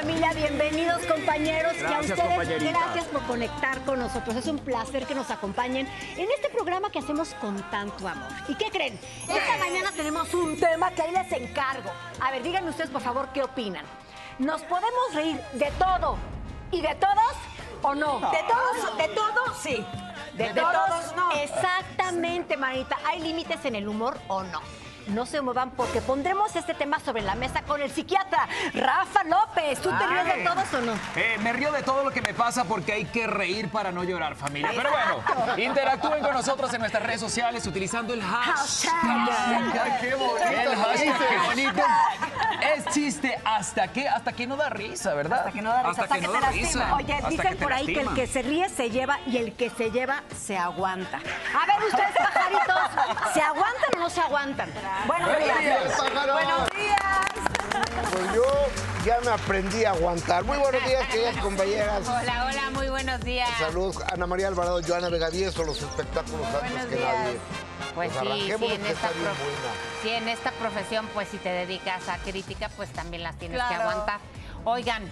familia, bienvenidos compañeros y a Gracias, ustedes gracias por conectar con nosotros. Es un placer que nos acompañen en este programa que hacemos con tanto amor. ¿Y qué creen? Esta mañana tenemos un tema que ahí les encargo. A ver, díganme ustedes por favor qué opinan. ¿Nos podemos reír de todo y de todos o no? De todos, de todos, sí. De, De todos, todos, no. Exactamente, Marita. ¿Hay límites en el humor o no? No se muevan porque pondremos este tema sobre la mesa con el psiquiatra Rafa López. ¿Tú te ríes de todos o no? Eh, me río de todo lo que me pasa porque hay que reír para no llorar, familia. Pero bueno, interactúen con nosotros en nuestras redes sociales utilizando el hashtag. Hashtag. ¡Qué bonito! El hashtag, qué bonito. Es chiste hasta que, hasta que no da risa, ¿verdad? Hasta que no da risa, Hasta, hasta que que no te da lastima. risa. Oye, hasta dicen por ahí que el lastima. que se ríe se lleva y el que se lleva se aguanta. A ver, ustedes, pajaritos, ¿se aguantan o no se aguantan? Buenos Buenos días. Buenos días. Pues yo ya me aprendí a aguantar. Muy buenos días, queridas compañeras. Hola, hola, muy buenos días. Saludos, Ana María Alvarado, Joana Vegadieso, los espectáculos antes Buenos que días. nadie. Pues Pues sí, sí, en esta, prof- sí, en esta profesión, pues si te dedicas a crítica, pues también las tienes que aguantar. Oigan,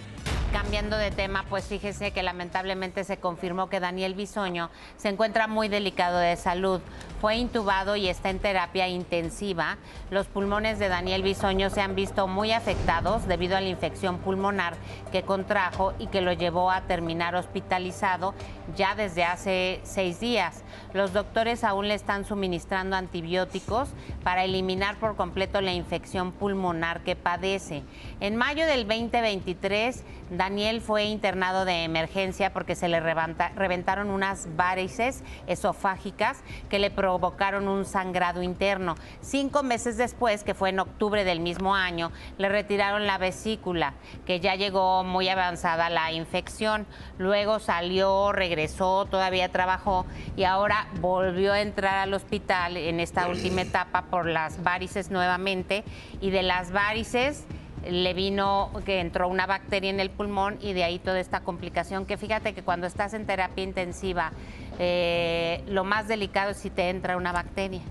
cambiando de tema, pues fíjese que lamentablemente se confirmó que Daniel Bisoño se encuentra muy delicado de salud. Fue intubado y está en terapia intensiva. Los pulmones de Daniel Bisoño se han visto muy afectados debido a la infección pulmonar que contrajo y que lo llevó a terminar hospitalizado ya desde hace seis días. Los doctores aún le están suministrando antibióticos para eliminar por completo la infección pulmonar que padece. En mayo del 2023, Daniel fue internado de emergencia porque se le reventaron unas varices esofágicas que le provocaron un sangrado interno. Cinco meses después, que fue en octubre del mismo año, le retiraron la vesícula, que ya llegó muy avanzada la infección. Luego salió, regresó, todavía trabajó y ahora volvió a entrar al hospital en esta última etapa por las varices nuevamente. Y de las varices le vino que entró una bacteria en el pulmón y de ahí toda esta complicación que fíjate que cuando estás en terapia intensiva eh, lo más delicado es si te entra una bacteria.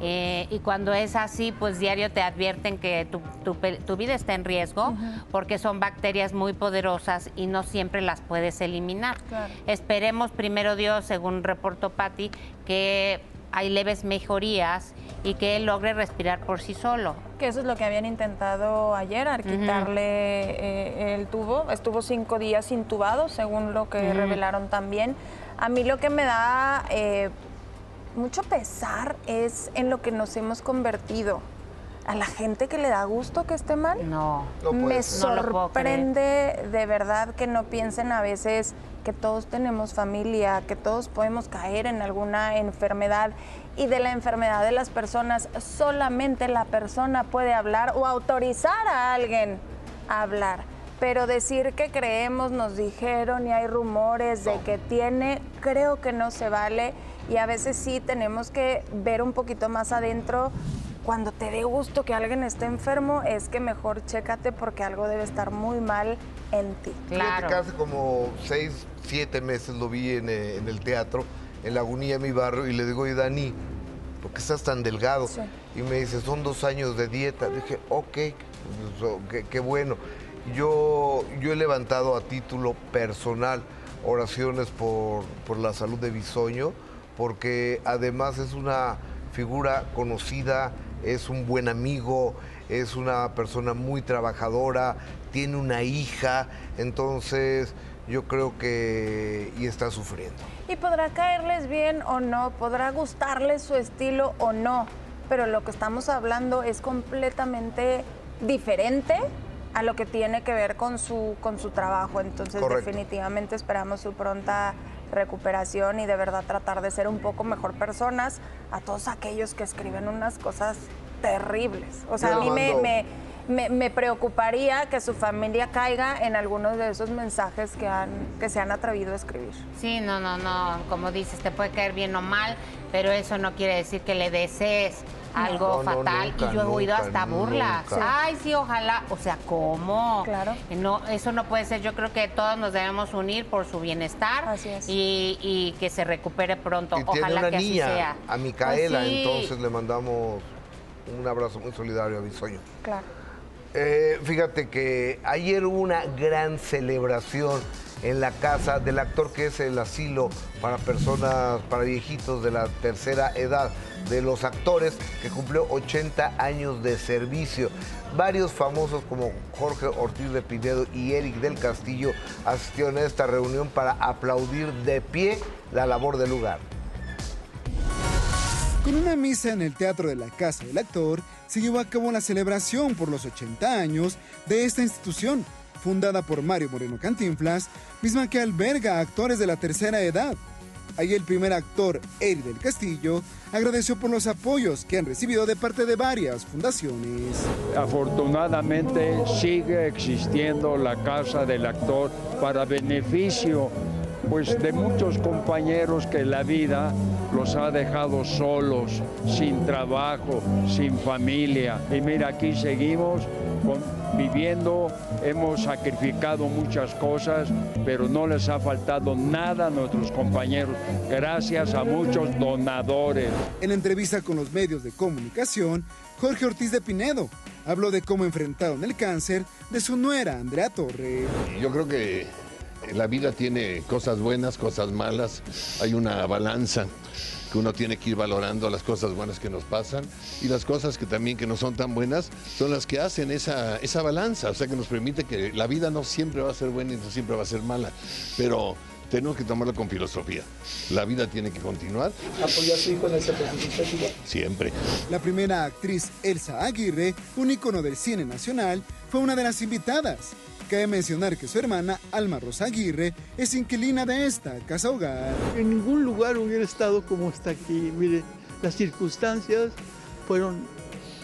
Eh, y cuando es así, pues diario te advierten que tu, tu vida está en riesgo porque son bacterias muy poderosas y no siempre las puedes eliminar. Claro. Esperemos, primero Dios, según reportó Patti, que hay leves mejorías y que él logre respirar por sí solo. Que eso es lo que habían intentado ayer, al quitarle eh, el tubo. Estuvo cinco días intubado, según lo que revelaron también. A mí lo que me da eh, mucho pesar es en lo que nos hemos convertido. A la gente que le da gusto que esté mal. No. No Me. No sorprende de verdad que no piensen a veces que todos tenemos familia, que todos podemos caer en alguna enfermedad y de la enfermedad de las personas solamente la persona puede hablar o autorizar a alguien a hablar. Pero decir que creemos, nos dijeron y hay rumores de que tiene, creo que no se vale y a veces sí tenemos que ver un poquito más adentro cuando te dé gusto que alguien esté enfermo, es que mejor chécate porque algo debe estar muy mal en ti. Fíjate Claro. que hace como seis, siete meses lo vi en, eh, en el teatro, en la agonía de mi barrio, y le digo, oye, Dani, ¿por qué estás tan delgado? Sí. Y me dice, son dos años de dieta. Dije, ok, pues, oh, qué, qué bueno. Yo, yo he levantado a título personal oraciones por, por la salud de Bisoño, porque además es una figura conocida, es un buen amigo, es una persona muy trabajadora, tiene una hija, entonces yo creo que y está sufriendo. Y podrá caerles bien o no, podrá gustarles su estilo o no, pero lo que estamos hablando es completamente diferente a lo que tiene que ver con su, con su trabajo. Entonces Correcto. definitivamente esperamos su pronta recuperación y de verdad tratar de ser un poco mejor personas a todos aquellos que escriben unas cosas terribles. O sea, Yo a mí me- me- me preocuparía que su familia caiga en algunos de esos mensajes que, han, que se han atrevido a escribir. Sí, no, no, no. Como dices, te puede caer bien o mal, pero eso no quiere decir que le desees algo No, no, fatal. nunca, y yo he oído nunca, hasta burlas. nunca. Ay, sí, ojalá. O sea, ¿cómo? Claro. No, eso no puede ser. Yo creo que todos nos debemos unir por su bienestar Así es. Y, y que se recupere pronto. Y tiene ojalá una que niña, así sea. a Micaela, Pues sí. entonces le mandamos un abrazo muy solidario a Bisoño. Claro. Eh, fíjate que ayer hubo una gran celebración en la casa del actor que es el asilo para personas, para viejitos de la tercera edad, de los actores que cumplió 80 años de servicio. Varios famosos como Jorge Ortiz de Pinedo y Eric del Castillo asistieron a esta reunión para aplaudir de pie la labor del lugar. Con una misa en el Teatro de la Casa del Actor, se llevó a cabo la celebración por los 80 años de esta institución, fundada por Mario Moreno Cantinflas, misma que alberga a actores de la tercera edad. Ahí el primer actor, Eric del Castillo, agradeció por los apoyos que han recibido de parte de varias fundaciones. Afortunadamente sigue existiendo la Casa del Actor para beneficio pues de muchos compañeros que la vida los ha dejado solos, sin trabajo, sin familia. Y mira, aquí seguimos viviendo, hemos sacrificado muchas cosas, pero no les ha faltado nada a nuestros compañeros, gracias a muchos donadores. En entrevista con los medios de comunicación, Jorge Ortiz de Pinedo habló de cómo enfrentaron el cáncer de su nuera, Andrea Torre. Yo creo que la vida tiene cosas buenas, cosas malas, hay una balanza que uno tiene que ir valorando las cosas buenas que nos pasan y las cosas que también que no son tan buenas son las que hacen esa, esa balanza, o sea que nos permite que la vida no siempre va a ser buena y no siempre va a ser mala, pero tenemos que tomarlo con filosofía. La vida tiene que continuar. ¿Apoyó a su hijo en ese Siempre. La primera actriz, Elsa Aguirre, un ícono del cine nacional, fue una de las invitadas. Cabe mencionar que su hermana, Alma Rosa Aguirre, es inquilina de esta casa hogar. En ningún lugar hubiera estado como está aquí. Mire, las circunstancias fueron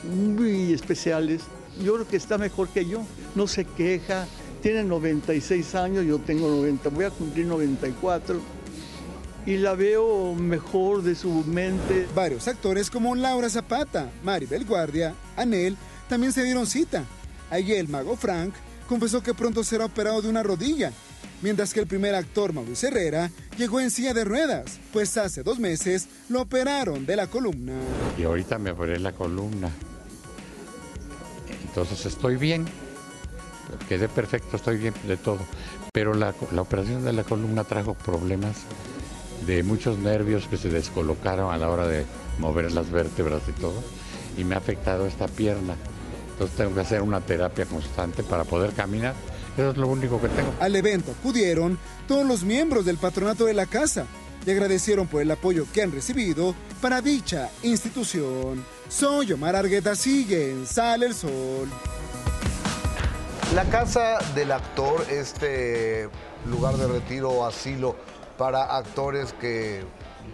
muy especiales. Yo creo que está mejor que yo. No se queja. Tiene 96 años, yo tengo 90, voy a cumplir 94 y la veo mejor de su mente. Varios actores como Laura Zapata, Maribel Guardia, Anel, también se dieron cita. Allí el mago Frank confesó que pronto será operado de una rodilla, mientras que el primer actor, Mauricio Herrera, llegó en silla de ruedas, pues hace dos meses lo operaron de la columna. Y ahorita me operé la columna. Entonces estoy bien, quedé perfecto, estoy bien de todo. Pero la, la operación de la columna trajo problemas de muchos nervios que se descolocaron a la hora de mover las vértebras y todo, y me ha afectado esta pierna. Entonces tengo que hacer una terapia constante para poder caminar. Eso es lo único que tengo. Al evento acudieron todos los miembros del patronato de la casa y agradecieron por el apoyo que han recibido para dicha institución. Soy Omar Argueta, sigue en Sale el Sol. La casa del actor, este lugar de retiro o asilo para actores que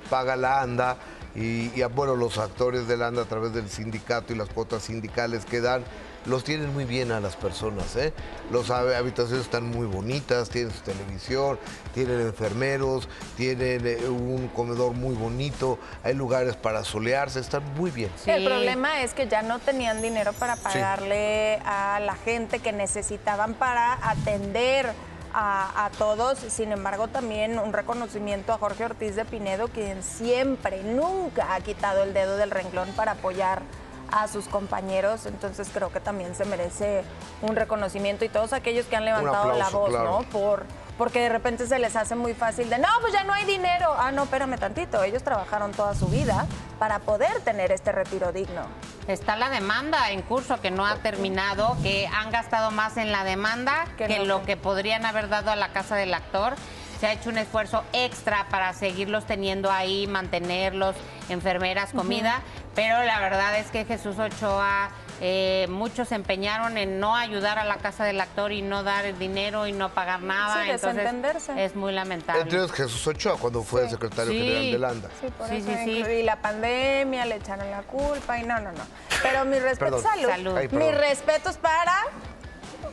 paga la ANDA, y, bueno, los actores del ANDA a través del sindicato y las cuotas sindicales que dan, los tienen muy bien a las personas. ¿eh? Las habitaciones están muy bonitas, tienen su televisión, tienen enfermeros, tienen eh, un comedor muy bonito, hay lugares para solearse, están muy bien. El problema es que ya no tenían dinero para pagarle a la gente que necesitaban para atender a, todos. Sin embargo, también un reconocimiento a Jorge Ortiz de Pinedo, quien siempre, nunca ha quitado el dedo del renglón para apoyar a sus compañeros, entonces creo que también se merece un reconocimiento y todos aquellos que han levantado la voz, ¿no? Por porque de repente se les hace muy fácil de, no, pues ya no hay dinero. Ah, no, espérame tantito, ellos trabajaron toda su vida para poder tener este retiro digno. Está la demanda en curso que no ha terminado, que han gastado más en la demanda que, lo que podrían haber dado a la casa del actor se ha hecho un esfuerzo extra para seguirlos teniendo ahí, mantenerlos, enfermeras, comida, pero la verdad es que Jesús Ochoa eh, muchos se empeñaron en no ayudar a la casa del actor y no dar el dinero y no pagar nada. Sí, Entonces es muy lamentable. Entre Jesús Ochoa cuando fue el secretario general de Landa. Sí, por eso Y la pandemia, le echaron la culpa y no, no, no. Pero mi respeto, salud. salud. mis respetos para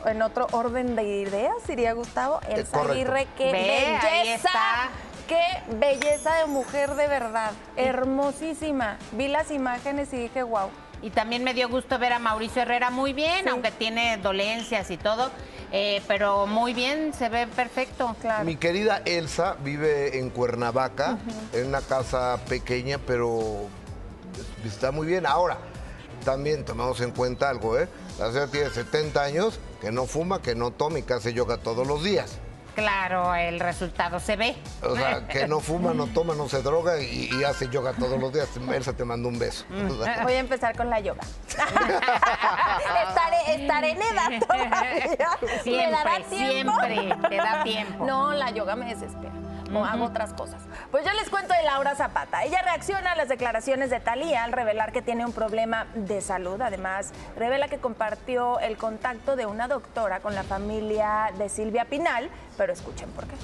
en otro orden de ideas, diría Gustavo, el Aguirre, qué belleza. Qué belleza de mujer de verdad, hermosísima. Vi las imágenes y dije, wow. Y también me dio gusto ver a Mauricio Herrera muy bien, aunque tiene dolencias y todo, eh, pero muy bien, se ve perfecto. Claro. Mi querida Elsa vive en Cuernavaca, en una casa pequeña, pero está muy bien. Ahora, también tomamos en cuenta algo, ¿eh? La señora tiene 70 años, que no fuma, que no toma y que hace yoga todos los días. Claro, el resultado se ve. O sea, que no fuma, no toma, no se droga y, y hace yoga todos los días. Elsa te mando un beso. Sea, Voy a empezar con la yoga. estaré, estaré en edad todavía. ¿Me dará Siempre, tiempo? siempre, te da tiempo. No, la yoga me desespera. O hago otras cosas. Pues yo les cuento de Laura Zapata. Ella reacciona a las declaraciones de Talía al revelar que tiene un problema de salud. Además, revela que compartió el contacto de una doctora con la familia de Silvia Pinal, pero escuchen por qué.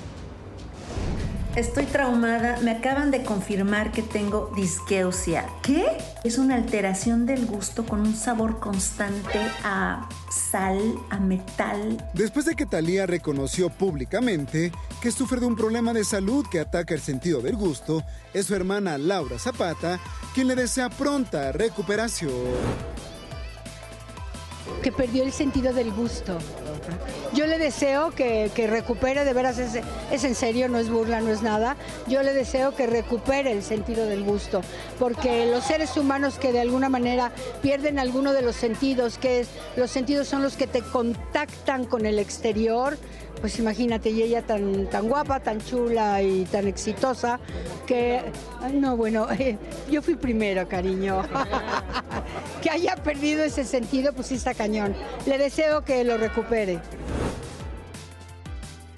Estoy traumada, me acaban de confirmar que tengo disgeusia. ¿Qué? Es una alteración del gusto con un sabor constante a sal, a metal. Después de que Talía reconoció públicamente que sufre de un problema de salud que ataca el sentido del gusto, es su hermana Laura Zapata quien le desea pronta recuperación. Que perdió el sentido del gusto. Yo le deseo que, que recupere, de veras es, es en serio, no es burla, no es nada. Yo le deseo que recupere el sentido del gusto, porque los seres humanos que de alguna manera pierden alguno de los sentidos, que es, los sentidos son los que te contactan con el exterior, pues imagínate, y ella tan, tan guapa, tan chula y tan exitosa, que, no, bueno, yo fui primero, cariño. que haya perdido ese sentido, pues sí está cañón. Le deseo que lo recupere.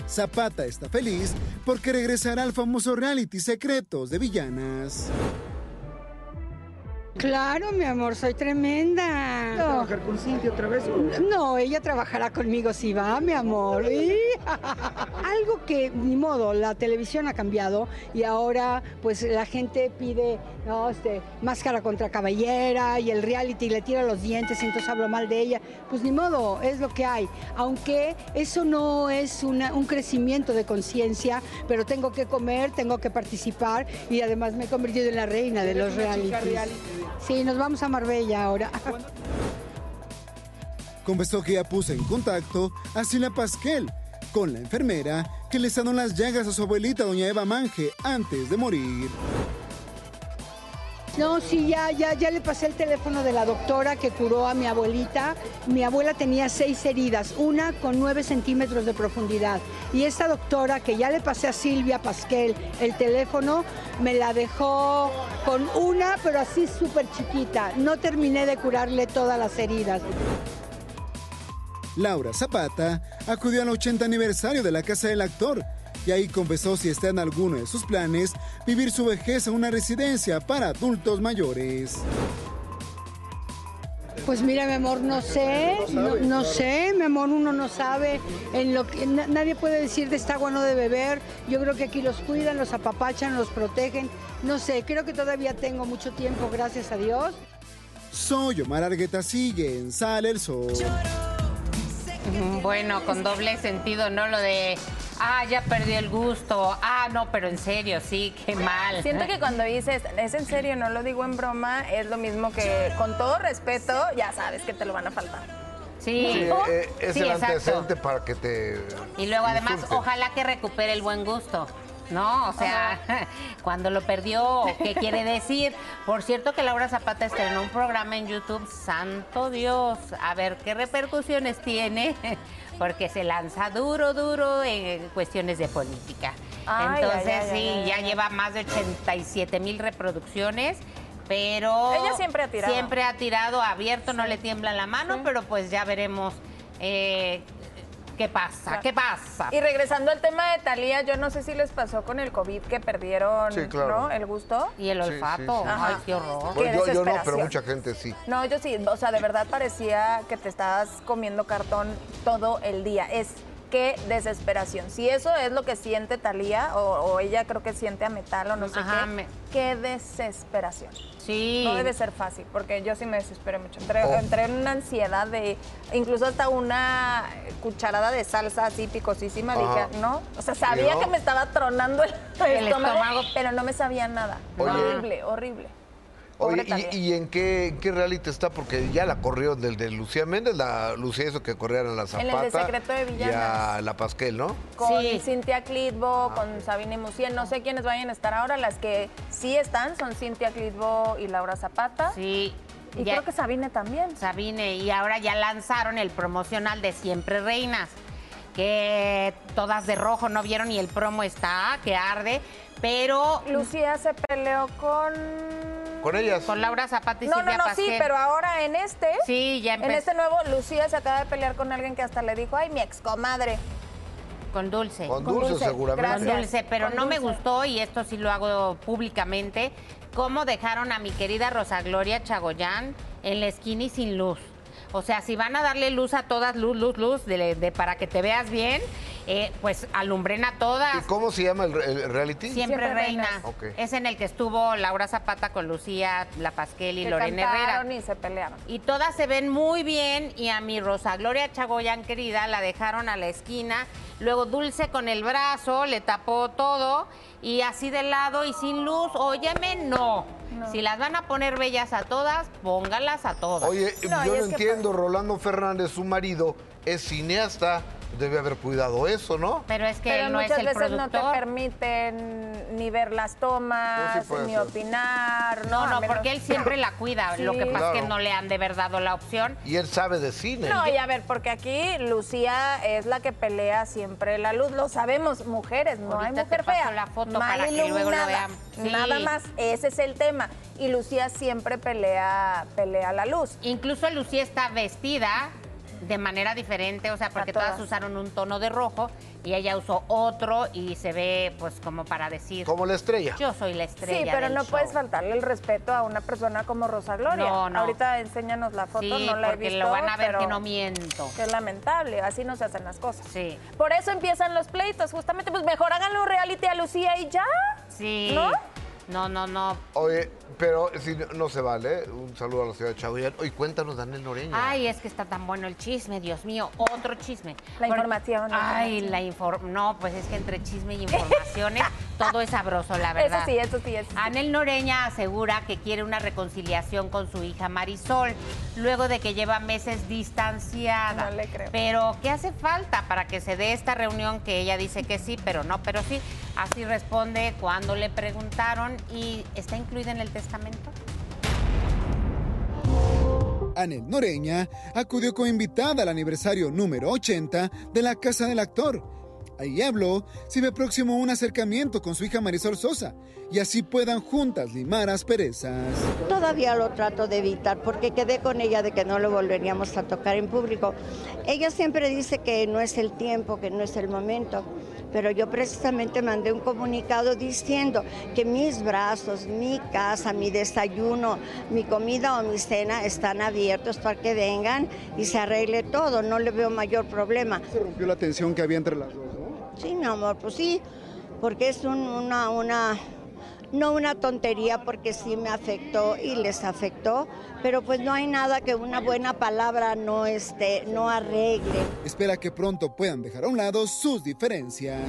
Zapata está feliz porque regresará al famoso reality Secretos de Villanas. Claro, mi amor, soy tremenda. ¿Trabajar con Cintia otra vez? No, ella trabajará conmigo si va, mi amor. Y- Algo que, ni modo, la televisión ha cambiado y ahora pues la gente pide no, este, máscara contra caballera y el reality le tira los dientes y entonces hablo mal de ella. Pues ni modo, es lo que hay. Aunque eso no es una- un crecimiento de conciencia, pero tengo que comer, tengo que participar y además me he convertido en la reina de los realities. Sí, nos vamos a Marbella ahora. Confesó que ya puso en contacto a Silvia Pasquel con la enfermera que le sanó las llagas a su abuelita, doña Eva Manje, antes de morir. No, sí, ya, ya, ya le pasé el teléfono de la doctora que curó a mi abuelita. Mi abuela tenía seis heridas, una con nueve centímetros de profundidad. Y esta doctora, que ya le pasé a Silvia Pasquel el teléfono, me la dejó con una, pero así súper chiquita. No terminé de curarle todas las heridas. Laura Zapata acudió al 80 aniversario de la casa del actor y ahí confesó si está en alguno de sus planes vivir su vejez en una residencia para adultos mayores. Pues mira, mi amor, no sé, no, no sé, mi amor, uno no sabe en lo que na- nadie puede decir de esta agua no de beber. Yo creo que aquí los cuidan, los apapachan, los protegen. No sé, creo que todavía tengo mucho tiempo, gracias a Dios. Soy Omar Argueta, sigue en Sale el Sol. Bueno, con doble sentido, ¿no? Lo de, ah, ya perdió el gusto. Ah, no, pero en serio, sí, qué mal. Siento que cuando dices, es en serio, no lo digo en broma, es lo mismo que con todo respeto, ya sabes que te lo van a faltar. Sí, Sí, eh, es sí, el exacto. antecedente para que te. Y luego además, insulte. ojalá que recupere el buen gusto. ¿No? O sea, cuando lo perdió, ¿qué quiere decir? Por cierto que Laura Zapata estrenó un programa en YouTube, santo Dios, a ver qué repercusiones tiene, porque se lanza duro, duro en cuestiones de política. Ay, Entonces, ay, ay, sí, ya lleva más de 87 mil reproducciones. Pero Ella siempre ha tirado. Siempre ha tirado abierto, no le tiembla la mano, pero pues ya veremos eh, qué pasa, qué pasa. Y regresando al tema de Talía, yo no sé si les pasó con el COVID que perdieron Sí, claro. ¿no? el gusto. Y el olfato. sí, sí. Ay, qué horror. Bueno, Qué yo, yo no, pero desesperación. mucha gente sí. No, yo sí, o sea, de verdad parecía que te estabas comiendo cartón todo el día. Es qué desesperación. Si eso es lo que siente Talía, o, o ella creo que siente a metal o no sé Ajá, qué, me- qué desesperación. Sí. No debe ser fácil, porque yo sí me desesperé mucho. Entré, Oh. entré en una ansiedad de, incluso hasta una cucharada de salsa así picosísima, Ajá. dije, no. O sea, sabía no? que me estaba tronando el, El estómago, estómago. pero no me sabía nada. Oye. Horrible, horrible. Oye. ¿y, y en qué, en qué reality está? Porque ya la corrió del de Lucía Méndez, la Lucía eso que corrían a la En el de Zapata. Secreto de Y Villanas. a la Pasquel, ¿no? con Sí. Cintia Clitbo, con Sabine Musiel, no sé quiénes vayan a estar ahora, las que sí están son Cintia Clitbo y Laura Zapata. Sí. Y Ya- creo que Sabine también. Sabine, y ahora ya lanzaron el promocional de Siempre Reinas, que todas de rojo no vieron y el promo está, que arde, pero Lucía se peleó con... Con ellas. con Laura Zapata y No, no, Silvia no, sí, Pasquel. pero ahora en este, Sí, ya en este nuevo, Lucía se acaba de pelear con alguien que hasta le dijo, ay, mi excomadre. con Dulce. Con Con dulce, Dulce, seguramente. Con. Dulce, pero Con no me gustó, y esto sí lo hago públicamente, cómo dejaron a mi querida Rosa Gloria Chagoyán en la esquina y sin luz. O sea, si van a darle luz a todas, luz, luz, luz, de, de- para que te veas bien, eh, pues alumbren a todas. ¿Y cómo se llama el, el reality? Siempre, Siempre reina. Es en el que estuvo Laura Zapata con Lucía, La Pasquel y Lorena Herrera. y se pelearon. Y todas se ven muy bien y a mi Rosa Gloria Chagoyán querida la dejaron a la esquina. Luego Dulce con el brazo le tapó todo y así de lado y sin luz. Óyeme, no. Si las van a poner bellas a todas, póngalas a todas. Oye, No, yo no que entiendo, Rolando Fernández, su marido, es cineasta, debe haber cuidado eso, ¿no? Pero es que Pero no es muchas el veces no te permiten ni ver las tomas, Pues sí ni ser. opinar. no, no, menos- porque él siempre la cuida. Lo que pasa es que no le han de verdad dado la opción. Y él sabe de cine. No, y a ver, porque aquí Lucía es la que pelea siempre la luz. Lo sabemos, mujeres, no Ahorita hay te mujer paso fea. la foto mal para que luego lo. Sí. Nada más, ese es el tema. Y Lucía siempre pelea, pelea la luz. Incluso Lucía está vestida de manera diferente, o sea, porque todas. todas usaron un tono de rojo y ella usó otro y se ve pues como para decir, Como la estrella. yo soy la estrella. Sí, pero del no show". puedes faltarle el respeto a una persona como Rosa Gloria. No, no. Ahorita enséñanos la foto, Sí, no la he visto. lo van a ver pero que no miento. Qué lamentable, así no se hacen las cosas. Sí. Por eso empiezan los pleitos, justamente, pues mejor háganlo reality a Lucía y ya. Sí. ¿No? No, no, no. Oye, pero si no, no se vale, un saludo a la ciudad de Chagoyán. Oye, cuéntanos, Daniel Noreña. Ay, es que está tan bueno el chisme, Dios mío, otro chisme. La Por- información, Ay, la información. No, pues es que entre chisme y informaciones todo es sabroso, la verdad. Eso sí, eso sí, eso sí. Anel Noreña asegura que quiere una reconciliación con su hija Marisol, luego de que lleva meses distanciada. No le creo. Pero, ¿qué hace falta para que se dé esta reunión que ella dice que sí, pero no, pero sí? Así responde cuando le preguntaron y está incluida en el testamento. Anel Noreña acudió como invitada al aniversario número 80 de la Casa del Actor. Ahí habló si ve próximo un acercamiento con su hija Marisol Sosa y así puedan juntas limar asperezas. Todavía lo trato de evitar porque quedé con ella de que no lo volveríamos a tocar en público. Ella siempre dice que no es el tiempo, que no es el momento, pero yo precisamente mandé un comunicado diciendo que mis brazos, mi casa, mi desayuno, mi comida o mi cena están abiertos para que vengan y se arregle todo, no le veo mayor problema. Se rompió la tensión que había entre las dos. Sí, mi amor, pues sí, porque es un- una, una, no una tontería, porque sí me afectó y les afectó, pero pues no hay nada que una buena palabra no, este, no arregle. Espera que pronto puedan dejar a un lado sus diferencias.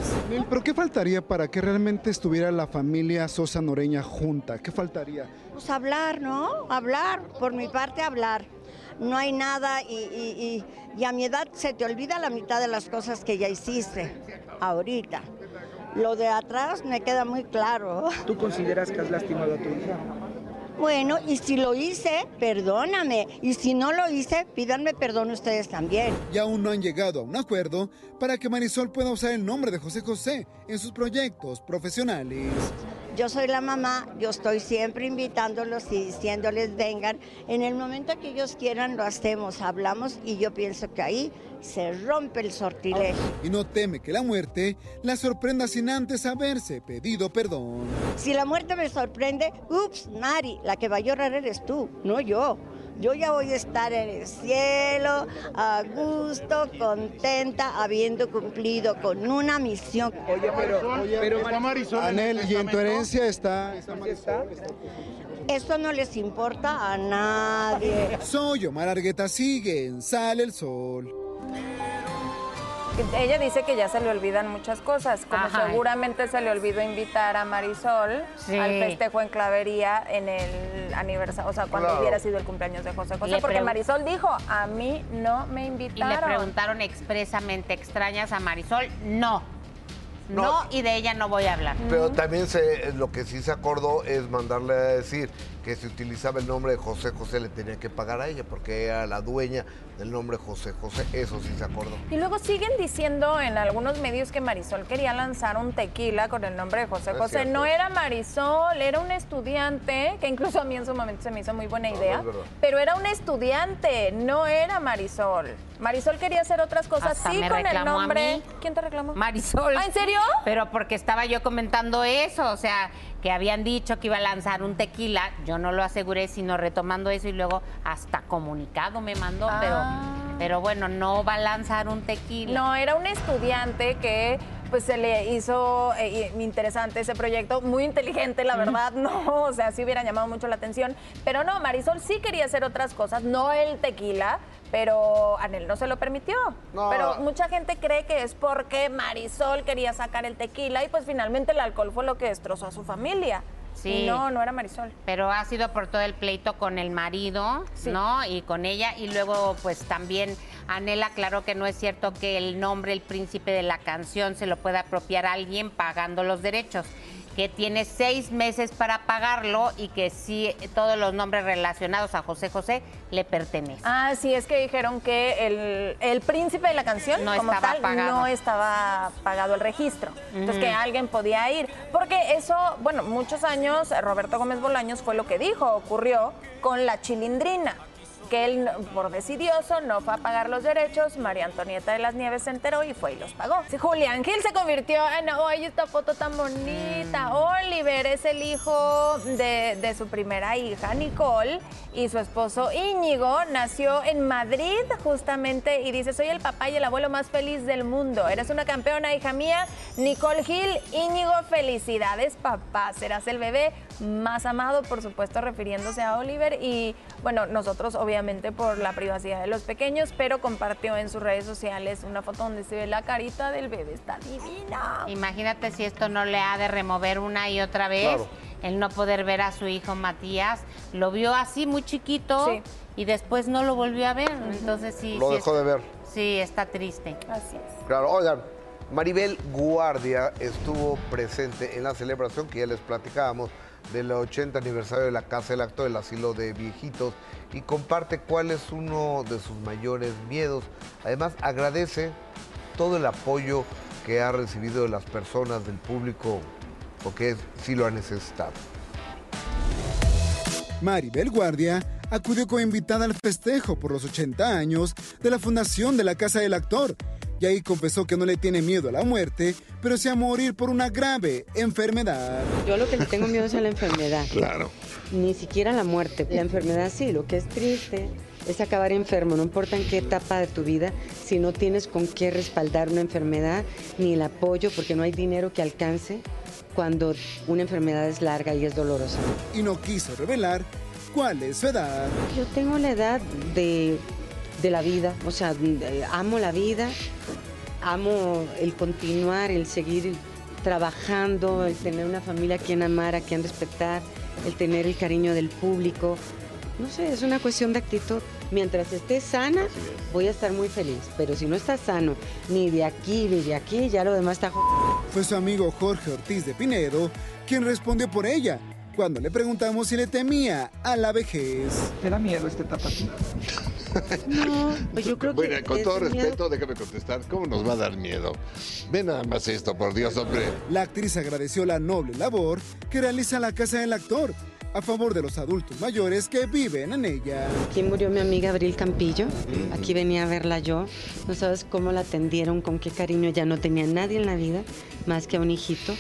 ¿Pero qué faltaría para que realmente estuviera la familia Sosa Noreña junta? ¿Qué faltaría? Pues hablar, ¿no? Hablar, por mi parte hablar. No hay nada y, y- y- y a mi edad se te olvida la mitad de las cosas que ya hiciste ahorita. Lo de atrás me queda muy claro. ¿Tú consideras que has lastimado a tu hija? Bueno, y si lo hice, perdóname. Y si no lo hice, pídanme perdón ustedes también. Y aún no han llegado a un acuerdo para que Marisol pueda usar el nombre de José José en sus proyectos profesionales. Yo soy la mamá, yo estoy siempre invitándolos y diciéndoles vengan. En el momento que ellos quieran lo hacemos, hablamos y yo pienso que ahí se rompe el sortilegio. Y no teme que la muerte la sorprenda sin antes haberse pedido perdón. Si la muerte me sorprende, ups, Mari, la que va a llorar eres tú, no yo. Yo ya voy a estar en el cielo, a gusto, contenta, habiendo cumplido con una misión. Oye, pero, pero Marisol. Anel, ¿y en tu herencia está, está Marisol? Esto no les importa a nadie. Soy Omar Argueta, sigue en Sale el Sol. Ella dice que ya se le olvidan muchas cosas, como Ajá. seguramente se le olvidó invitar a Marisol Sí. al festejo en Clavería en el aniversario, o sea, cuando Claro. hubiera sido el cumpleaños de José José, Le porque Marisol dijo, a mí no me Y invitaron. le preguntaron expresamente, ¿extrañas a Marisol? No. No, No. y de ella no voy a hablar. Pero también se, lo que sí se acordó es mandarle a decir que si utilizaba el nombre de José José le tenía que pagar a ella porque era la dueña del nombre José José. Eso sí se acordó. Y luego siguen diciendo en algunos medios que Marisol quería lanzar un tequila con el nombre de José José. No era Marisol, era un estudiante, que incluso a mí en su momento se me hizo muy buena No, no idea. pero era un estudiante, no era Marisol. Marisol quería hacer otras cosas, Hasta sí, me con el nombre. mí. ¿Quién te reclamó? Marisol. ¿Ah, en serio? Pero porque estaba yo comentando eso, o sea, que habían dicho que iba a lanzar un tequila, yo no lo aseguré, sino retomando eso y luego hasta comunicado me mandó, Ah. pero, pero bueno, no va a lanzar un tequila. No, era un estudiante que pues se le hizo eh, interesante ese proyecto, muy inteligente, la verdad, no, o sea, sí hubiera llamado mucho la atención, pero no, Marisol sí quería hacer otras cosas, no el tequila, pero Anel no se lo permitió. No. Pero mucha gente cree que es porque Marisol quería sacar el tequila y pues finalmente el alcohol fue lo que destrozó a su familia. Sí. No, no era Marisol. Pero ha sido por todo el pleito con el marido, ¿no? Y con ella. Y luego, pues también Anel aclaró que no es cierto que el nombre, el príncipe de la canción, se lo pueda apropiar a alguien pagando los derechos. Que tiene seis meses para pagarlo y que sí, todos los nombres relacionados a José José le pertenecen. Ah, sí, es que dijeron que el, el príncipe de la canción No como estaba tal pagado. no estaba pagado el registro. Entonces que alguien podía ir. Porque eso, bueno, muchos años Roberto Gómez Bolaños fue lo que dijo, ocurrió con la chilindrina. Que él, por decidioso, no fue a pagar los derechos. María Antonieta de las Nieves se enteró y fue y los pagó. Julián Gil se convirtió en, ¡ay, esta foto tan bonita! Oliver es el hijo de, de su primera hija, Nicole, y su esposo Íñigo nació en Madrid, justamente, y dice: Soy el papá y el abuelo más feliz del mundo. Eres una campeona, hija mía. Nicole Gil, Íñigo, felicidades, papá. Serás el bebé más amado, por supuesto, refiriéndose a Oliver. Y bueno, nosotros, obviamente, por la privacidad de los pequeños, pero compartió en sus redes sociales una foto donde se ve la carita del bebé. Está divina. Imagínate si esto no le ha de remover una y otra vez. Claro. El no poder ver a su hijo Matías. Lo vio así muy chiquito Sí. y después no lo volvió a ver. Entonces sí. Lo sí dejó de ver. Sí, está triste. Así es. Claro, oigan, Maribel Guardia estuvo presente en la celebración que ya les platicábamos del 80 aniversario de la Casa del Acto del Asilo de Viejitos y comparte cuál es uno de sus mayores miedos. Además, agradece todo el apoyo que ha recibido de las personas, del público, porque sí lo ha necesitado. Maribel Guardia acudió como invitada al festejo por los 80 años de la fundación de la Casa del Actor y ahí confesó que no le tiene miedo a la muerte, pero sí a morir por una grave enfermedad. Yo lo que le tengo miedo es a la enfermedad. Claro. Ni siquiera a la muerte. La enfermedad sí, lo que es triste es acabar enfermo, no importa en qué etapa de tu vida, si no tienes con qué respaldar una enfermedad, ni el apoyo, porque no hay dinero que alcance cuando una enfermedad es larga y es dolorosa. Y no quiso revelar cuál es su edad. Yo tengo la edad de, de la vida, o sea, de- amo la vida, amo el continuar, el seguir trabajando, el tener una familia a quien amar, a quien respetar, el tener el cariño del público. No sé, es una cuestión de actitud. Mientras esté sana, voy a estar muy feliz, pero si no estás sano, ni de aquí ni de aquí, ya lo demás está... Fue su amigo Jorge Ortiz de Pinedo quien respondió por ella cuando le preguntamos si le temía a la vejez. ¿Te da miedo a ti? No, pues yo creo que... Bueno, con todo un miedo- respeto, déjame contestar. ¿Cómo nos va a dar miedo? Ve nada más esto, por Dios, hombre. La actriz agradeció la noble labor que realiza la Casa del Actor a favor de los adultos mayores que viven en ella. Aquí murió mi amiga Abril Campillo. Aquí venía a verla yo. No sabes cómo la atendieron, con qué cariño. Ya no tenía nadie en la vida más que a un hijito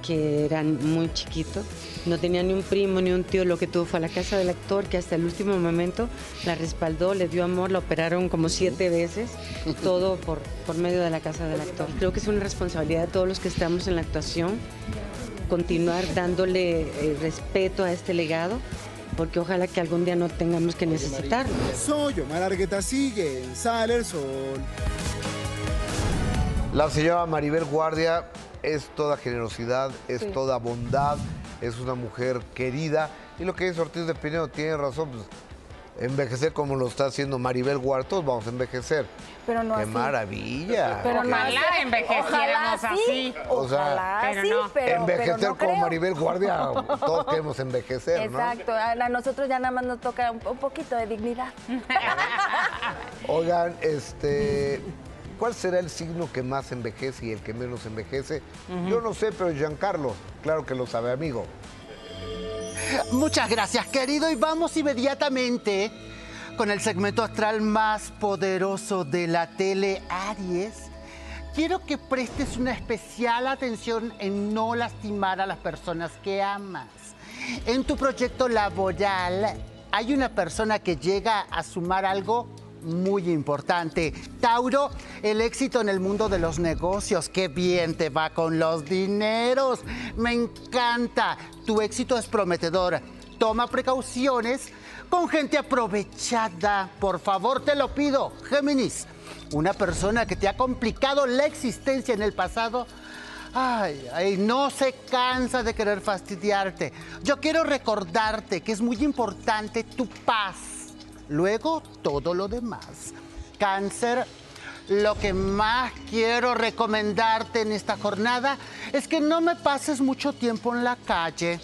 que era muy chiquito. No tenía ni un primo ni un tío. Lo que tuvo fue a la casa del actor que hasta el último momento la respaldó, le dio amor, la operaron como siete veces. Todo por, por medio de la casa del actor. Creo que es una responsabilidad de todos los que estamos en la actuación continuar dándole eh, respeto a este legado porque ojalá que algún día no tengamos que necesitarlo. Soy Omar Argueta, sigue en Sale el Sol. La señora Maribel Guardia es toda generosidad, es Sí. toda bondad, es una mujer querida. Y lo que dice Ortiz de Pinedo tiene razón, pues, envejecer como lo está haciendo Maribel Huartos, vamos a envejecer. Pero no ¡Qué así. maravilla! Pero no Ojalá así. envejeciéramos Ojalá sí, así. O sea, Ojalá pero sí, no. pero, envejecer pero no como creo. Maribel Guardia, todos queremos envejecer, ¿no? Exacto, a nosotros ya nada más nos toca un, un poquito de dignidad. Oigan, este, ¿cuál será el signo que más envejece y el que menos envejece? Yo no sé, pero Giancarlo, claro que lo sabe, amigo. Muchas gracias, querido, y vamos inmediatamente con el segmento astral más poderoso de la tele Aries. Quiero que prestes una especial atención en no lastimar a las personas que amas. En tu proyecto laboral hay una persona que llega a sumar algo muy importante. Tauro, el éxito en el mundo de los negocios. Qué bien te va con los dineros. Me encanta. Tu éxito es prometedor. Toma precauciones con gente aprovechada. Por favor, te lo pido. Géminis, una persona que te ha complicado la existencia en el pasado. Ay, ay, no se cansa de querer fastidiarte. Yo quiero recordarte que es muy importante tu paz. Luego todo lo demás. Cáncer, lo que más quiero recomendarte en esta jornada es que no me pases mucho tiempo en la calle.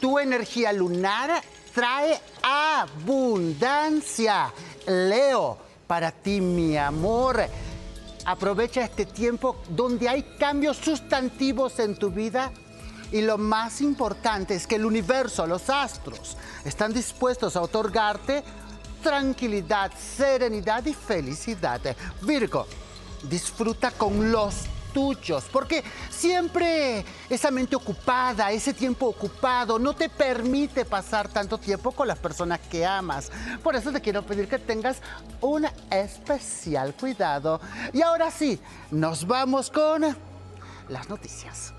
Tu energía lunar trae abundancia. Leo, para ti, mi amor. Aprovecha este tiempo donde hay cambios sustantivos en tu vida y lo más importante es que el universo, los astros, están dispuestos a otorgarte tranquilidad, serenidad y felicidad. Virgo, disfruta con los tuyos, porque siempre esa mente ocupada, ese tiempo ocupado, no te permite pasar tanto tiempo con las personas que amas. Por eso te quiero pedir que tengas un especial cuidado. Y ahora sí, nos vamos con las noticias.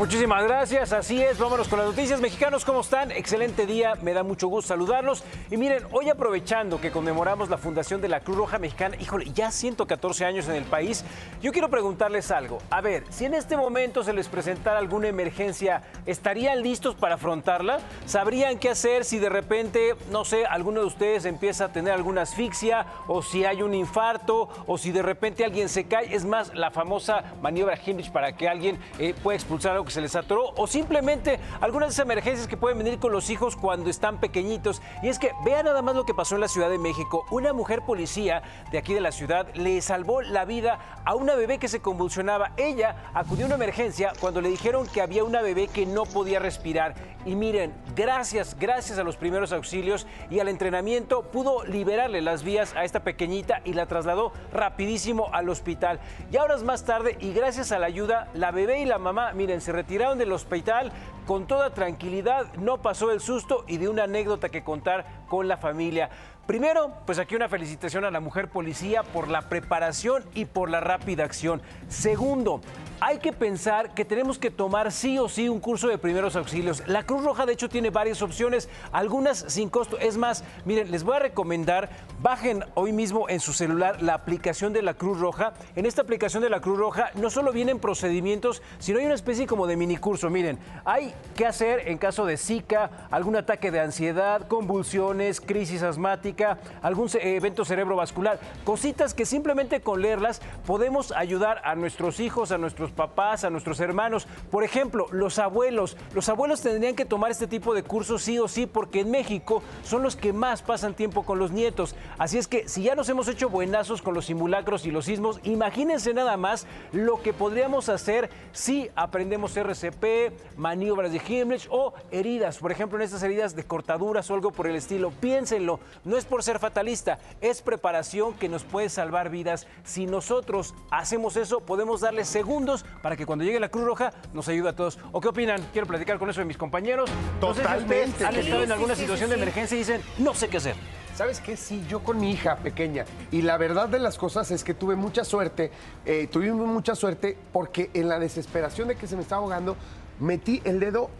Muchísimas gracias, así es, vámonos con las noticias. Mexicanos, ¿cómo están? Excelente día, me da mucho gusto saludarlos. Y miren, hoy aprovechando que conmemoramos la fundación de la Cruz Roja Mexicana, híjole, ya 114 años en el país, yo quiero preguntarles algo. A ver, si en este momento se les presentara alguna emergencia, ¿estarían listos para afrontarla? ¿Sabrían qué hacer si de repente, no sé, alguno de ustedes empieza a tener alguna asfixia o si hay un infarto o si de repente alguien se cae? Es más, la famosa maniobra Heimlich para que alguien eh, pueda expulsar algo que se les atoró o simplemente algunas de esas emergencias que pueden venir con los hijos cuando están pequeñitos. Y es que vean nada más lo que pasó en la Ciudad de México. Una mujer policía de aquí de la ciudad le salvó la vida a una bebé que se convulsionaba. Ella acudió a una emergencia cuando le dijeron que había una bebé que no podía respirar. Y miren, gracias, gracias a los primeros auxilios y al entrenamiento pudo liberarle las vías a esta pequeñita y la trasladó rapidísimo al hospital. Y horas más tarde, y gracias a la ayuda, la bebé y la mamá, miren, se retiraron del hospital con toda tranquilidad, no pasó el susto y de una anécdota que contar con la familia. Primero, pues aquí una felicitación a la mujer policía por la preparación y por la rápida acción. Segundo, hay que pensar que tenemos que tomar sí o sí un curso de primeros auxilios. La Cruz Roja, de hecho, tiene varias opciones, algunas sin costo. Es más, miren, les voy a recomendar, bajen hoy mismo en su celular la aplicación de la Cruz Roja. En esta aplicación de la Cruz Roja no solo vienen procedimientos, sino hay una especie como de mini curso. Miren, hay qué hacer en caso de Zika, algún ataque de ansiedad, convulsiones, crisis asmática, algún evento cerebrovascular. Cositas que simplemente con leerlas podemos ayudar a nuestros hijos, a nuestros papás, a nuestros hermanos. Por ejemplo, los abuelos. Los abuelos tendrían que tomar este tipo de cursos sí o sí porque en México son los que más pasan tiempo con los nietos. Así es que si ya nos hemos hecho buenazos con los simulacros y los sismos, imagínense nada más lo que podríamos hacer si aprendemos RCP, maniobras de Heimlich o heridas. Por ejemplo, en estas heridas de cortaduras o algo por el estilo. Piénsenlo, no es por ser fatalista, es preparación que nos puede salvar vidas. Si nosotros hacemos eso, podemos darle segundos para que cuando llegue la Cruz Roja nos ayude a todos. ¿O qué opinan? Quiero platicar con eso de mis compañeros. No sé si ustedes Totalmente. han estado en alguna sí, sí, situación sí, de emergencia y dicen, no sé qué hacer. ¿Sabes qué? Sí, yo con mi hija pequeña. Y la verdad de las cosas es que tuve mucha suerte. eh, tuvimos mucha suerte porque en la desesperación de que se me estaba ahogando, metí el dedo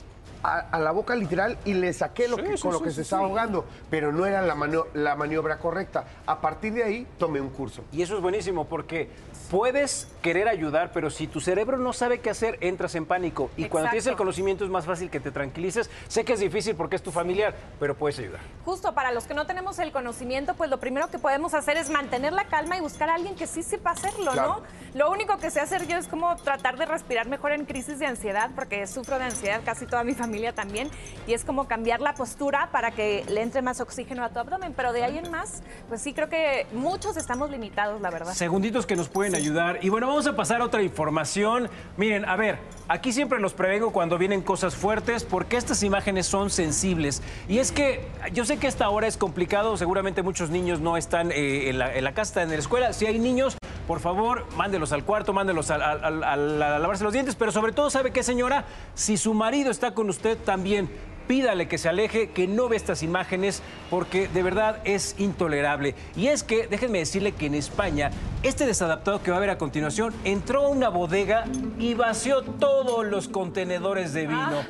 a, a la boca literal y le saqué lo Sí, que, sí, con lo que sí, se estaba ahogando, pero no era la, la maniobra correcta. A partir de ahí tomé un curso. Y eso es buenísimo porque puedes querer ayudar, pero si tu cerebro no sabe qué hacer, entras en pánico. Y cuando tienes el conocimiento es más fácil que te tranquilices. Sé que es difícil porque es tu familiar, pero puedes ayudar. Justo para los que no tenemos el conocimiento, pues lo primero que podemos hacer es mantener la calma y buscar a alguien que sí sepa hacerlo, Claro. ¿no? Lo único que sé hacer yo es como tratar de respirar mejor en crisis de ansiedad, porque sufro de ansiedad, casi toda mi familia también, y es como cambiar la postura para que le entre más oxígeno a tu abdomen, pero de ahí en más, pues sí creo que muchos estamos limitados, la verdad. Segunditos que nos pueden ayudar. Y bueno, vamos a pasar a otra información. Miren, a ver, aquí siempre los prevengo cuando vienen cosas fuertes porque estas imágenes son sensibles. Y es que yo sé que esta hora es complicado, seguramente muchos niños no están eh, en, la, en la casa, en la escuela. Si hay niños, por favor, mándelos al cuarto, mándelos al- a lavarse los dientes, pero sobre todo, ¿sabe qué, señora? Si su marido está con usted también, pídale que se aleje, que no ve estas imágenes, porque de verdad es intolerable. Y es que, déjenme decirle que en España, este desadaptado que va a ver a continuación entró a una bodega y vació todos los contenedores de vino.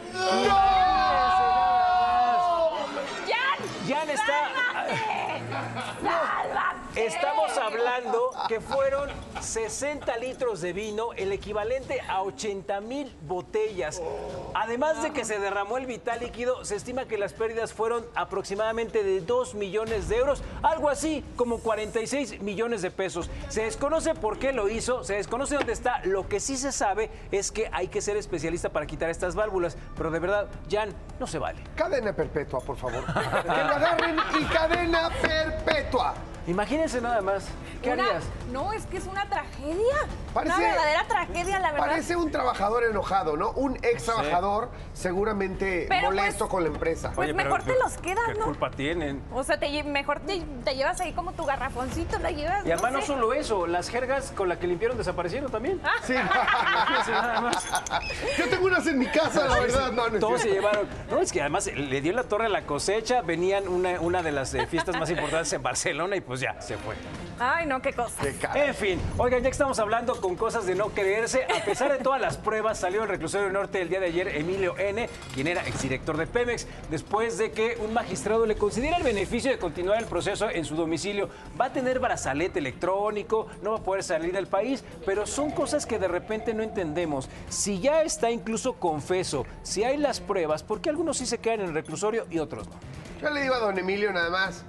¡Jan! Jan está. Estamos hablando que fueron 60 litros de vino, el equivalente a 80 mil botellas. Además de que se derramó el vital líquido, se estima que las pérdidas fueron aproximadamente de 2 millones de euros, algo así como 46 millones de pesos. Se desconoce por qué lo hizo, se desconoce dónde está. Lo que sí se sabe es que hay que ser especialista para quitar estas válvulas, pero de verdad, Jan, no se vale. Cadena perpetua, por favor. que lo agarren y cadena perpetua. Imagínense nada más. ¿Qué Una- harías? No, es que es una tragedia. Parece- una verdadera tragedia, la verdad. Parece un trabajador enojado, ¿no? Un ex trabajador seguramente Pero, molesto pues, con la empresa. pues, mejor te los quedas, ¿Qué ¿no? culpa tienen? O sea, te, mejor te, te llevas ahí como tu garrafoncito, la llevas. Y además no sé. solo eso, las jergas con las que limpiaron desaparecieron también. Sí. Imagínense nada más. Yo tengo unas en mi casa, la verdad. No, no Todos se llevaron. No, es que además le dio la torre a la cosecha, venían una, una de las eh, fiestas más importantes en Barcelona y pues ya, se fue. Ay, no, qué cosa. En fin, oigan, ya que estamos hablando con cosas de no creerse, a pesar de todas las pruebas, salió el reclusorio norte el día de ayer Emilio N., quien era exdirector de Pemex, después de que un magistrado le concediera el beneficio de continuar el proceso en su domicilio. Va a tener brazalete electrónico, no va a poder salir del país, pero son cosas que de repente no entendemos. Si ya está incluso confeso, si hay las pruebas, ¿por qué algunos sí se quedan en el reclusorio y otros no? Yo le digo a don Emilio nada más.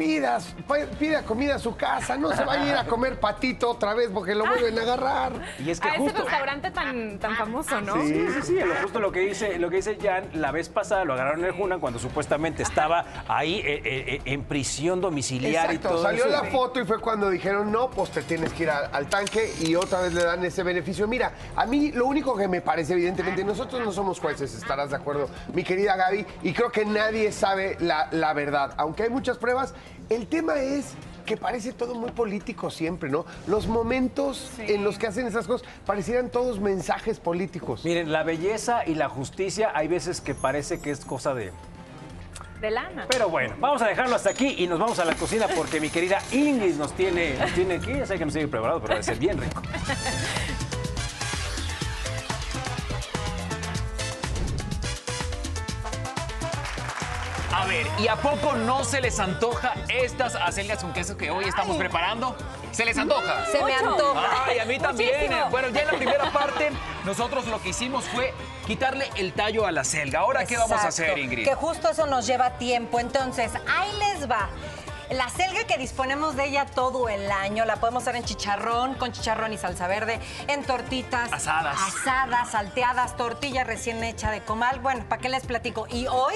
Pidas, pi- pida comida a su casa, no se vaya a ir a comer patito otra vez porque lo vuelven a agarrar. Y es que a ese justo... restaurante tan, tan famoso, ¿no? Sí, sí, sí, lo justo lo que dice, lo que dice Jan, la vez pasada lo agarraron en el Junan cuando supuestamente estaba ahí eh, eh, eh, en prisión domiciliaria y todo salió eso. la foto y fue cuando dijeron, no, pues te tienes que ir al, al tanque y otra vez le dan ese beneficio. Mira, a mí lo único que me parece, evidentemente, nosotros no somos jueces, estarás de acuerdo, mi querida Gaby, y creo que nadie sabe la, la verdad. Aunque hay muchas pruebas, el tema es que parece todo muy político siempre, ¿no? Los momentos en los que hacen esas cosas parecieran todos mensajes políticos. Miren, la belleza y la justicia hay veces que parece que es cosa de... De lana. Pero bueno, vamos a dejarlo hasta aquí y nos vamos a la cocina porque mi querida Ingrid nos tiene, nos tiene aquí. Ya sé que no sigue preparado, pero va a ser bien rico. A ver, ¿y a poco no se les antoja estas acelgas con queso que hoy estamos preparando? ¿Se les antoja? Se me antoja. Ay, a mí también. Muchísimo. Bueno, ya en la primera parte, nosotros lo que hicimos fue quitarle el tallo a la selga. Ahora, ¿qué vamos a hacer, Ingrid? Que justo eso nos lleva tiempo. Entonces, ahí les va. La selga que disponemos de ella todo el año, la podemos hacer en chicharrón, con chicharrón y salsa verde, en tortitas. Asadas. Asadas, salteadas, tortilla recién hecha de comal. Bueno, ¿para qué les platico? Y hoy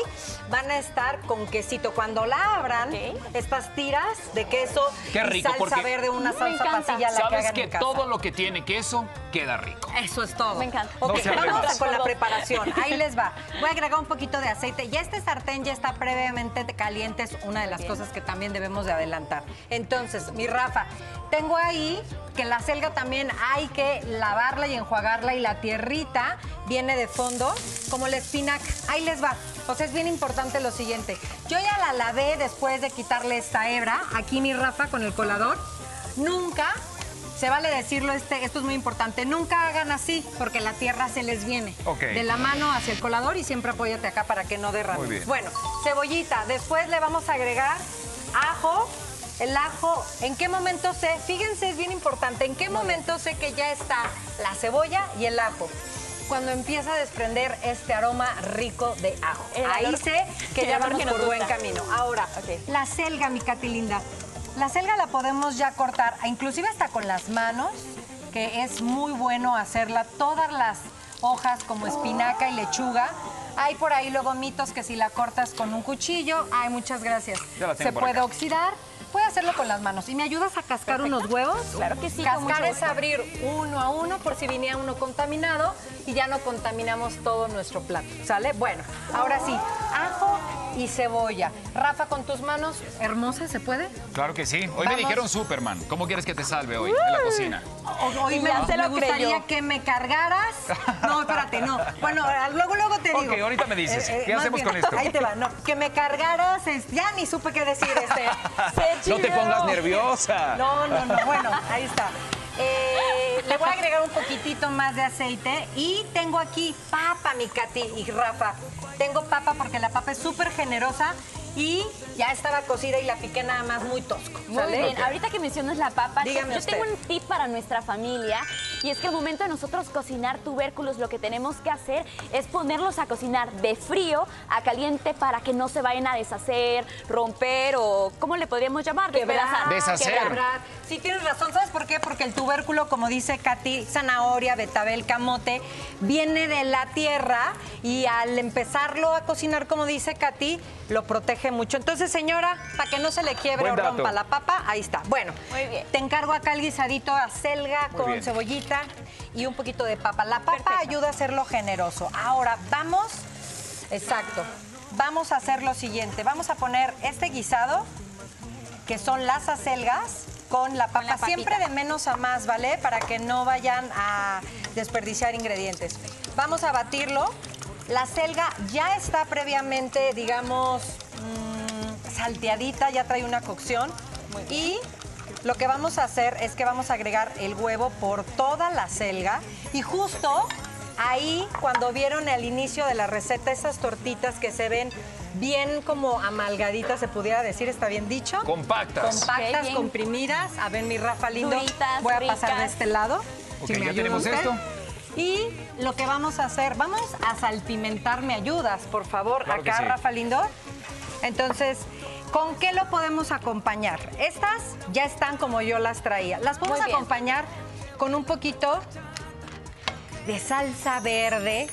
van a estar con quesito. Cuando la abran, estas tiras de queso Qué y rico, salsa porque verde, una Me salsa encanta. pasilla, la Sabes que todo lo que tiene queso queda rico. Eso es todo. Me encanta. No Ok, vamos con la preparación. Ahí les va. Voy a agregar un poquito de aceite. Ya este sartén ya está previamente caliente, es una de las cosas que también debemos de adelantar. Entonces, mi Rafa, tengo ahí que la selga también hay que lavarla y enjuagarla y la tierrita viene de fondo, como la espinaca. Ahí les va. O sea, es bien importante lo siguiente. Yo ya la lavé después de quitarle esta hebra. Aquí mi Rafa con el colador. Nunca se vale decirlo, este, esto es muy importante. Nunca hagan así, porque la tierra se les viene. Ok. De la mano hacia el colador y siempre apóyate acá para que no derrame. Muy bien. Bueno, cebollita. Después le vamos a agregar ajo. El ajo, ¿en qué momento sé? Fíjense, es bien importante. ¿En qué momento sé que ya está la cebolla y el ajo? Cuando empieza a desprender este aroma rico de ajo. El Ahí olor- sé que ya vamos que por buen gusta. camino. Ahora, la selga, mi Katy linda. La selga la podemos ya cortar, inclusive hasta con las manos, que es muy bueno hacerla. Todas las hojas como espinaca y lechuga. Hay por ahí luego mitos que si la cortas con un cuchillo, ay, muchas gracias. Se puede acá. oxidar. Puede hacerlo con las manos. ¿Y me ayudas a cascar unos huevos? Claro que sí, Cascar es abrir uno a uno por si venía uno contaminado y ya no contaminamos todo nuestro plato. ¿Sale? Bueno, ahora sí, ajo y cebolla. Rafa, con tus manos hermosas, ¿se puede? Claro que sí. Hoy me dijeron Superman. ¿Cómo quieres que te salve hoy en la cocina? Hoy me, me gustaría creyó. que me cargaras. No, espérate, no. Bueno, luego, luego te digo. Ok, ahorita me dices. ¿Qué más hacemos con esto? Ahí te va, no. Que me cargaras, es- ya ni supe qué decir. Este. No te pongas nerviosa. No, no, no. Bueno, ahí está. Eh, le voy a agregar un poquitito más de aceite y tengo aquí papa, mi Katy y Rafa. Tengo papa porque la papa es súper generosa y ya estaba cocida y la piqué nada más muy tosco. Muy ¿sale? bien, ahorita que mencionas la papa, Dígame yo usted. tengo un tip para nuestra familia y es que al momento de nosotros cocinar tubérculos lo que tenemos que hacer es ponerlos a cocinar de frío a caliente para que no se vayan a deshacer, romper o ¿cómo le podríamos llamar? Quebrar, Deshacer. quebrar. Sí, tienes razón. ¿Sabes por qué? Porque el tubérculo, como dice Katy, zanahoria, betabel, camote, viene de la tierra y al empezarlo a cocinar, como dice Katy, lo protege mucho. Entonces, señora, para que no se le quiebre o rompa la papa, ahí está. Bueno, Muy bien. te encargo acá el guisadito a selga Muy con bien. cebollita y un poquito de papa. La papa Perfecto. ayuda a hacerlo generoso. Ahora, vamos, exacto, vamos a hacer lo siguiente. Vamos a poner este guisado que son las acelgas con la papa, la siempre de menos a más, ¿vale? Para que no vayan a desperdiciar ingredientes. Vamos a batirlo. La selga ya está previamente, digamos, mm, salteadita, ya trae una cocción. Y lo que vamos a hacer es que vamos a agregar el huevo por toda la selga y justo ahí cuando vieron al inicio de la receta esas tortitas que se ven bien como amalgaditas, se pudiera decir, está bien dicho. Compactas. Compactas, comprimidas. A ver, mi Rafa lindo. Duritas, Voy a pasar de este lado. Ok, si me ya tenemos usted. esto. Y lo que vamos a hacer, vamos a salpimentar, ¿me ayudas, por favor? Claro Acá, sí. Rafa lindo. Entonces, ¿con qué lo podemos acompañar? Estas ya están como yo las traía. Las podemos acompañar con un poquito de salsa verde.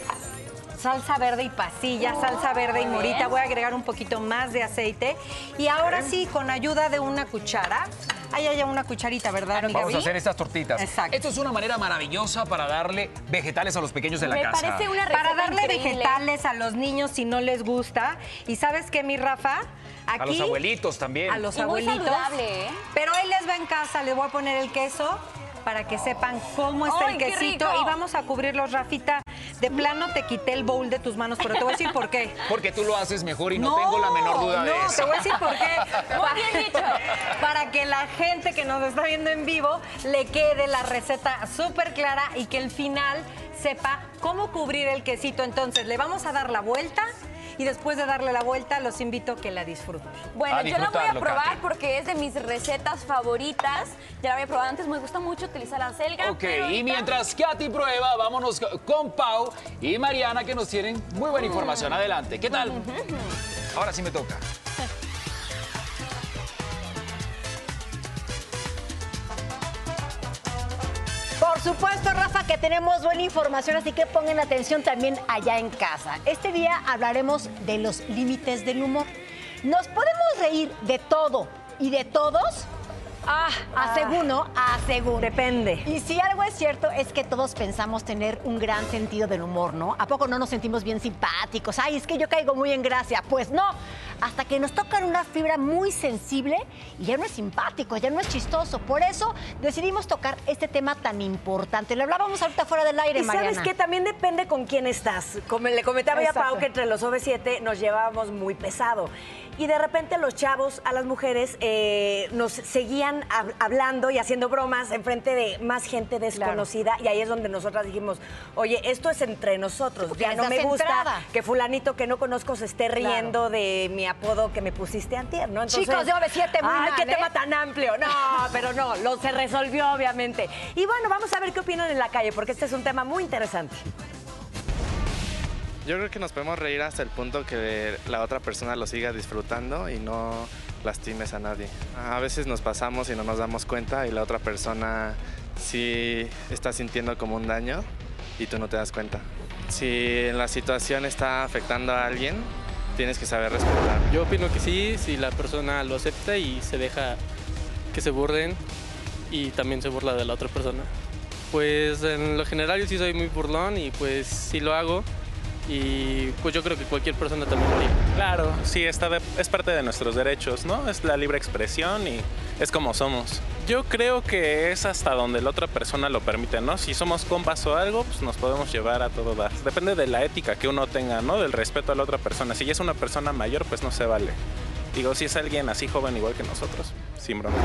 Salsa verde y pasilla, salsa verde y morita. bien. Voy a agregar un poquito más de aceite. Y ahora sí, con ayuda de una cuchara. Ahí hay una cucharita, ¿verdad, Vamos a hacer estas tortitas. Exacto. Esto es una manera maravillosa para darle vegetales a los pequeños de la Me casa. parece una receta Para darle increíble. vegetales a los niños si no les gusta. ¿Y sabes qué, mi Rafa? Aquí, A los abuelitos también. A los Y muy abuelitos. saludable, ¿eh? Pero ahí les va en casa, le voy a poner el queso para que sepan cómo está ¡Ay, el quesito. Y vamos a cubrirlos, Rafita. De plano te quité el bowl de tus manos, pero te voy a decir por qué. Porque tú lo haces mejor y no, tengo la menor duda de no, eso. te voy a decir por qué. Muy bien dicho. Para que la gente que nos está viendo en vivo le quede la receta súper clara y que el final sepa cómo cubrir el quesito. Entonces, le vamos a dar la vuelta y después de darle la vuelta, los invito a que la disfruten. Bueno, A yo la voy a probar Katy. porque es de mis recetas favoritas. Ya la había probado antes, me gusta mucho utilizar la selga. Ok, pero y mientras Katy prueba, vámonos con Pau y Mariana que nos tienen muy buena información. Adelante, ¿qué tal? Ahora sí me toca. Supuesto, Rafa, que tenemos buena información, así que pongan atención también allá en casa. Este día hablaremos de los límites del humor. ¿Nos podemos reír de todo y de todos? Ah, a según, ¿no? A según. Depende. Y si algo es cierto es que todos pensamos tener un gran sentido del humor, ¿no? ¿A poco no nos sentimos bien simpáticos? Ay, es que yo caigo muy en gracia. Pues no. Hasta que nos tocan una fibra muy sensible y ya no es simpático, ya no es chistoso. Por eso decidimos tocar este tema tan importante. Le hablábamos ahorita fuera del aire, Y sabes que también depende con quién estás. Como le comentaba ya a Pau que entre los OV7 nos llevábamos muy pesado. Y de repente los chavos, a las mujeres, eh, nos seguían hab- hablando y haciendo bromas en frente de más gente desconocida. Y ahí es donde nosotras dijimos, oye, esto es entre nosotros. ya no me gusta entrada. que fulanito que no conozco se esté riendo de mi apodo que me pusiste antier, ¿no? Chicos de OV7 muy Ay, mal, qué ¿eh? tema tan amplio. No, pero no, lo se resolvió obviamente. Y bueno, vamos a ver qué opinan en la calle, porque este es un tema muy interesante. Yo creo que nos podemos reír hasta el punto que la otra persona lo siga disfrutando y no lastimes a nadie. A veces nos pasamos y no nos damos cuenta y la otra persona sí está sintiendo como un daño y tú no te das cuenta. Si la situación está afectando a alguien, tienes que saber respetar. Yo opino que sí, si la persona lo acepta y se deja que se burlen y también se burla de la otra persona. Pues en lo general yo sí soy muy burlón y pues sí lo hago y pues yo creo que cualquier persona también lo haría. Claro, sí, está de- es parte de nuestros derechos, ¿no? Es la libre expresión y es como somos. Yo creo que es hasta donde la otra persona lo permite, ¿no? Si somos compas o algo, pues nos podemos llevar a todo dar. Depende de la ética que uno tenga, ¿no? Del respeto a la otra persona. Si ya es una persona mayor, pues no se vale. Digo, si es alguien así joven igual que nosotros, sin broma.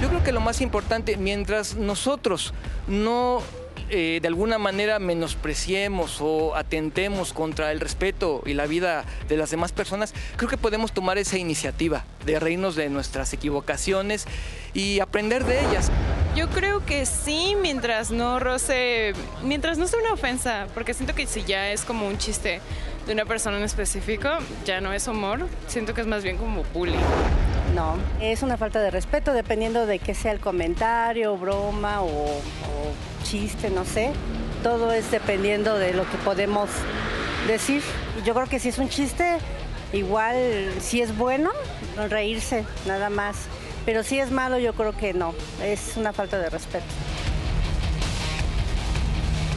Yo creo que lo más importante, mientras nosotros no eh, de alguna manera menospreciemos o atentemos contra el respeto y la vida de las demás personas, creo que podemos tomar esa iniciativa de reírnos de nuestras equivocaciones y aprender de ellas. Yo creo que sí, mientras no roce, mientras no sea una ofensa, porque siento que si ya es como un chiste de una persona en específico, ya no es humor, siento que es más bien como bullying. No, es una falta de respeto dependiendo de qué sea el comentario, broma o, o chiste, no sé. Todo es dependiendo de lo que podemos decir. Yo creo que si es un chiste, igual si es bueno, reírse, nada más. Pero si es malo, yo creo que no. Es una falta de respeto.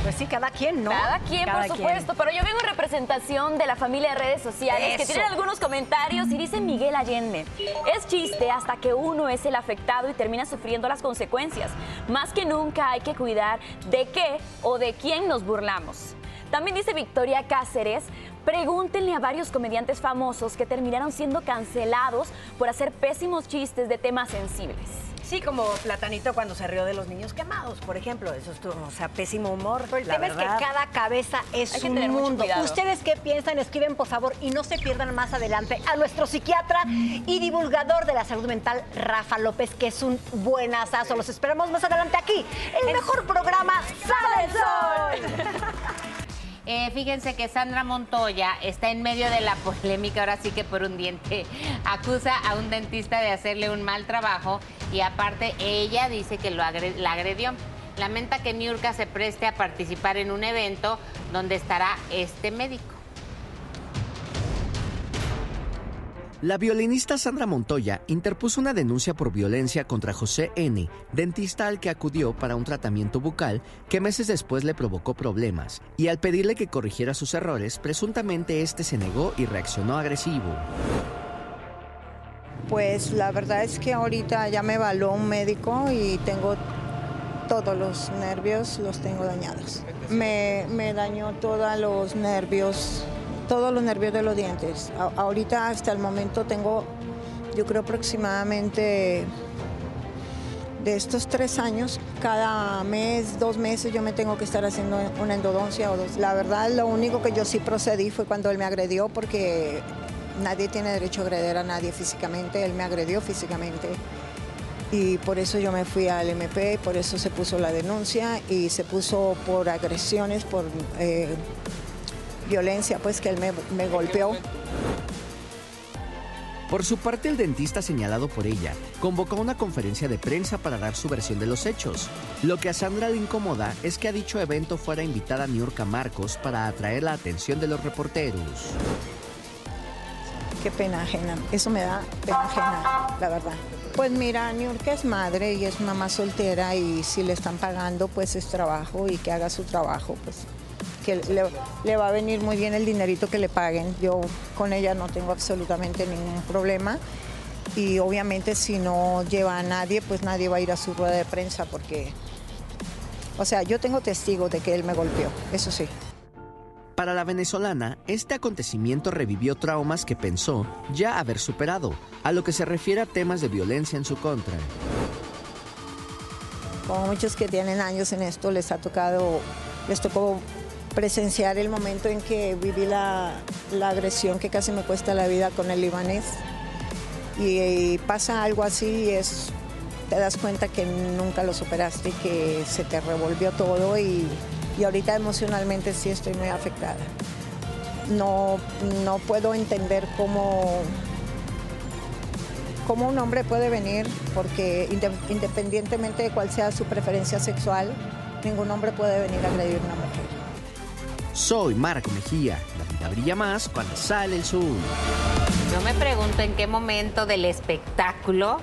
Pues sí, cada quien, ¿no? Cada quien, Cada por quien. supuesto. Pero yo vengo en representación de la familia de redes sociales que tienen algunos comentarios y dice Miguel Allende. Es chiste hasta que uno es el afectado y termina sufriendo las consecuencias. Más que nunca hay que cuidar de qué o de quién nos burlamos. También dice Victoria Cáceres, pregúntenle a varios comediantes famosos que terminaron siendo cancelados por hacer pésimos chistes de temas sensibles. Sí, como Platanito cuando se rió de los niños quemados, por ejemplo. Eso estuvo, o sea, pésimo humor. Pero el la tema es que cada cabeza es Hay un mundo. ¿Ustedes qué piensan? Escriben, por favor, y no se pierdan más adelante a nuestro psiquiatra y divulgador de la salud mental, Rafa López, que es un buenazazo. Los esperamos más adelante aquí, el mejor programa Sale el Sol. Eh, fíjense que Sandra Montoya está en medio de la polémica, ahora sí que por un diente, acusa a un dentista de hacerle un mal trabajo y aparte ella dice que lo la agredió. Lamenta que Niurka se preste a participar en un evento donde estará este médico. La violinista Sandra Montoya interpuso una denuncia por violencia contra José N., dentista al que acudió para un tratamiento bucal que meses después le provocó problemas, y al pedirle que corrigiera sus errores, presuntamente este se negó y reaccionó agresivo. Pues la verdad es que ahorita ya me evaluó un médico y tengo todos los nervios, los tengo dañados. Me, me dañó todos los nervios, todos los nervios de los dientes. Ahorita hasta el momento tengo, yo creo aproximadamente de estos tres años, cada mes, dos meses yo me tengo que estar haciendo una endodoncia o dos. La verdad, lo único que yo sí procedí fue cuando él me agredió porque nadie tiene derecho a agredir a nadie físicamente, él me agredió físicamente. Y por eso yo me fui al MP, por eso se puso la denuncia y se puso por agresiones, por eh, violencia, pues que él me, me golpeó. Por su parte, el dentista señalado por ella convocó una conferencia de prensa para dar su versión de los hechos. Lo que a Sandra le incomoda es que a dicho evento fuera invitada Niurka Marcos para atraer la atención de los reporteros. Qué pena ajena, eso me da pena ajena, la verdad. Pues mira, Niurka es madre y es mamá soltera y si le están pagando, pues es trabajo y que haga su trabajo, pues que le, le va a venir muy bien el dinerito que le paguen. Yo con ella no tengo absolutamente ningún problema. Y obviamente si no lleva a nadie, pues nadie va a ir a su rueda de prensa porque, o sea, yo tengo testigos de que él me golpeó, eso sí. Para la venezolana, este acontecimiento revivió traumas que pensó ya haber superado, a lo que se refiere a temas de violencia en su contra. Como muchos que tienen años en esto, les ha tocado, les tocó presenciar el momento en que viví la, agresión que casi me cuesta la vida con el libanés. Y, pasa algo así y es, te das cuenta que nunca lo superaste y que se te revolvió todo y, y ahorita emocionalmente sí estoy muy afectada. No, no puedo entender cómo, cómo un hombre puede venir, porque inde- independientemente de cuál sea su preferencia sexual, ningún hombre puede venir a agredir a una mujer. Soy Marco Mejía. La vida brilla más cuando sale el sol. Yo me pregunto en qué momento del espectáculo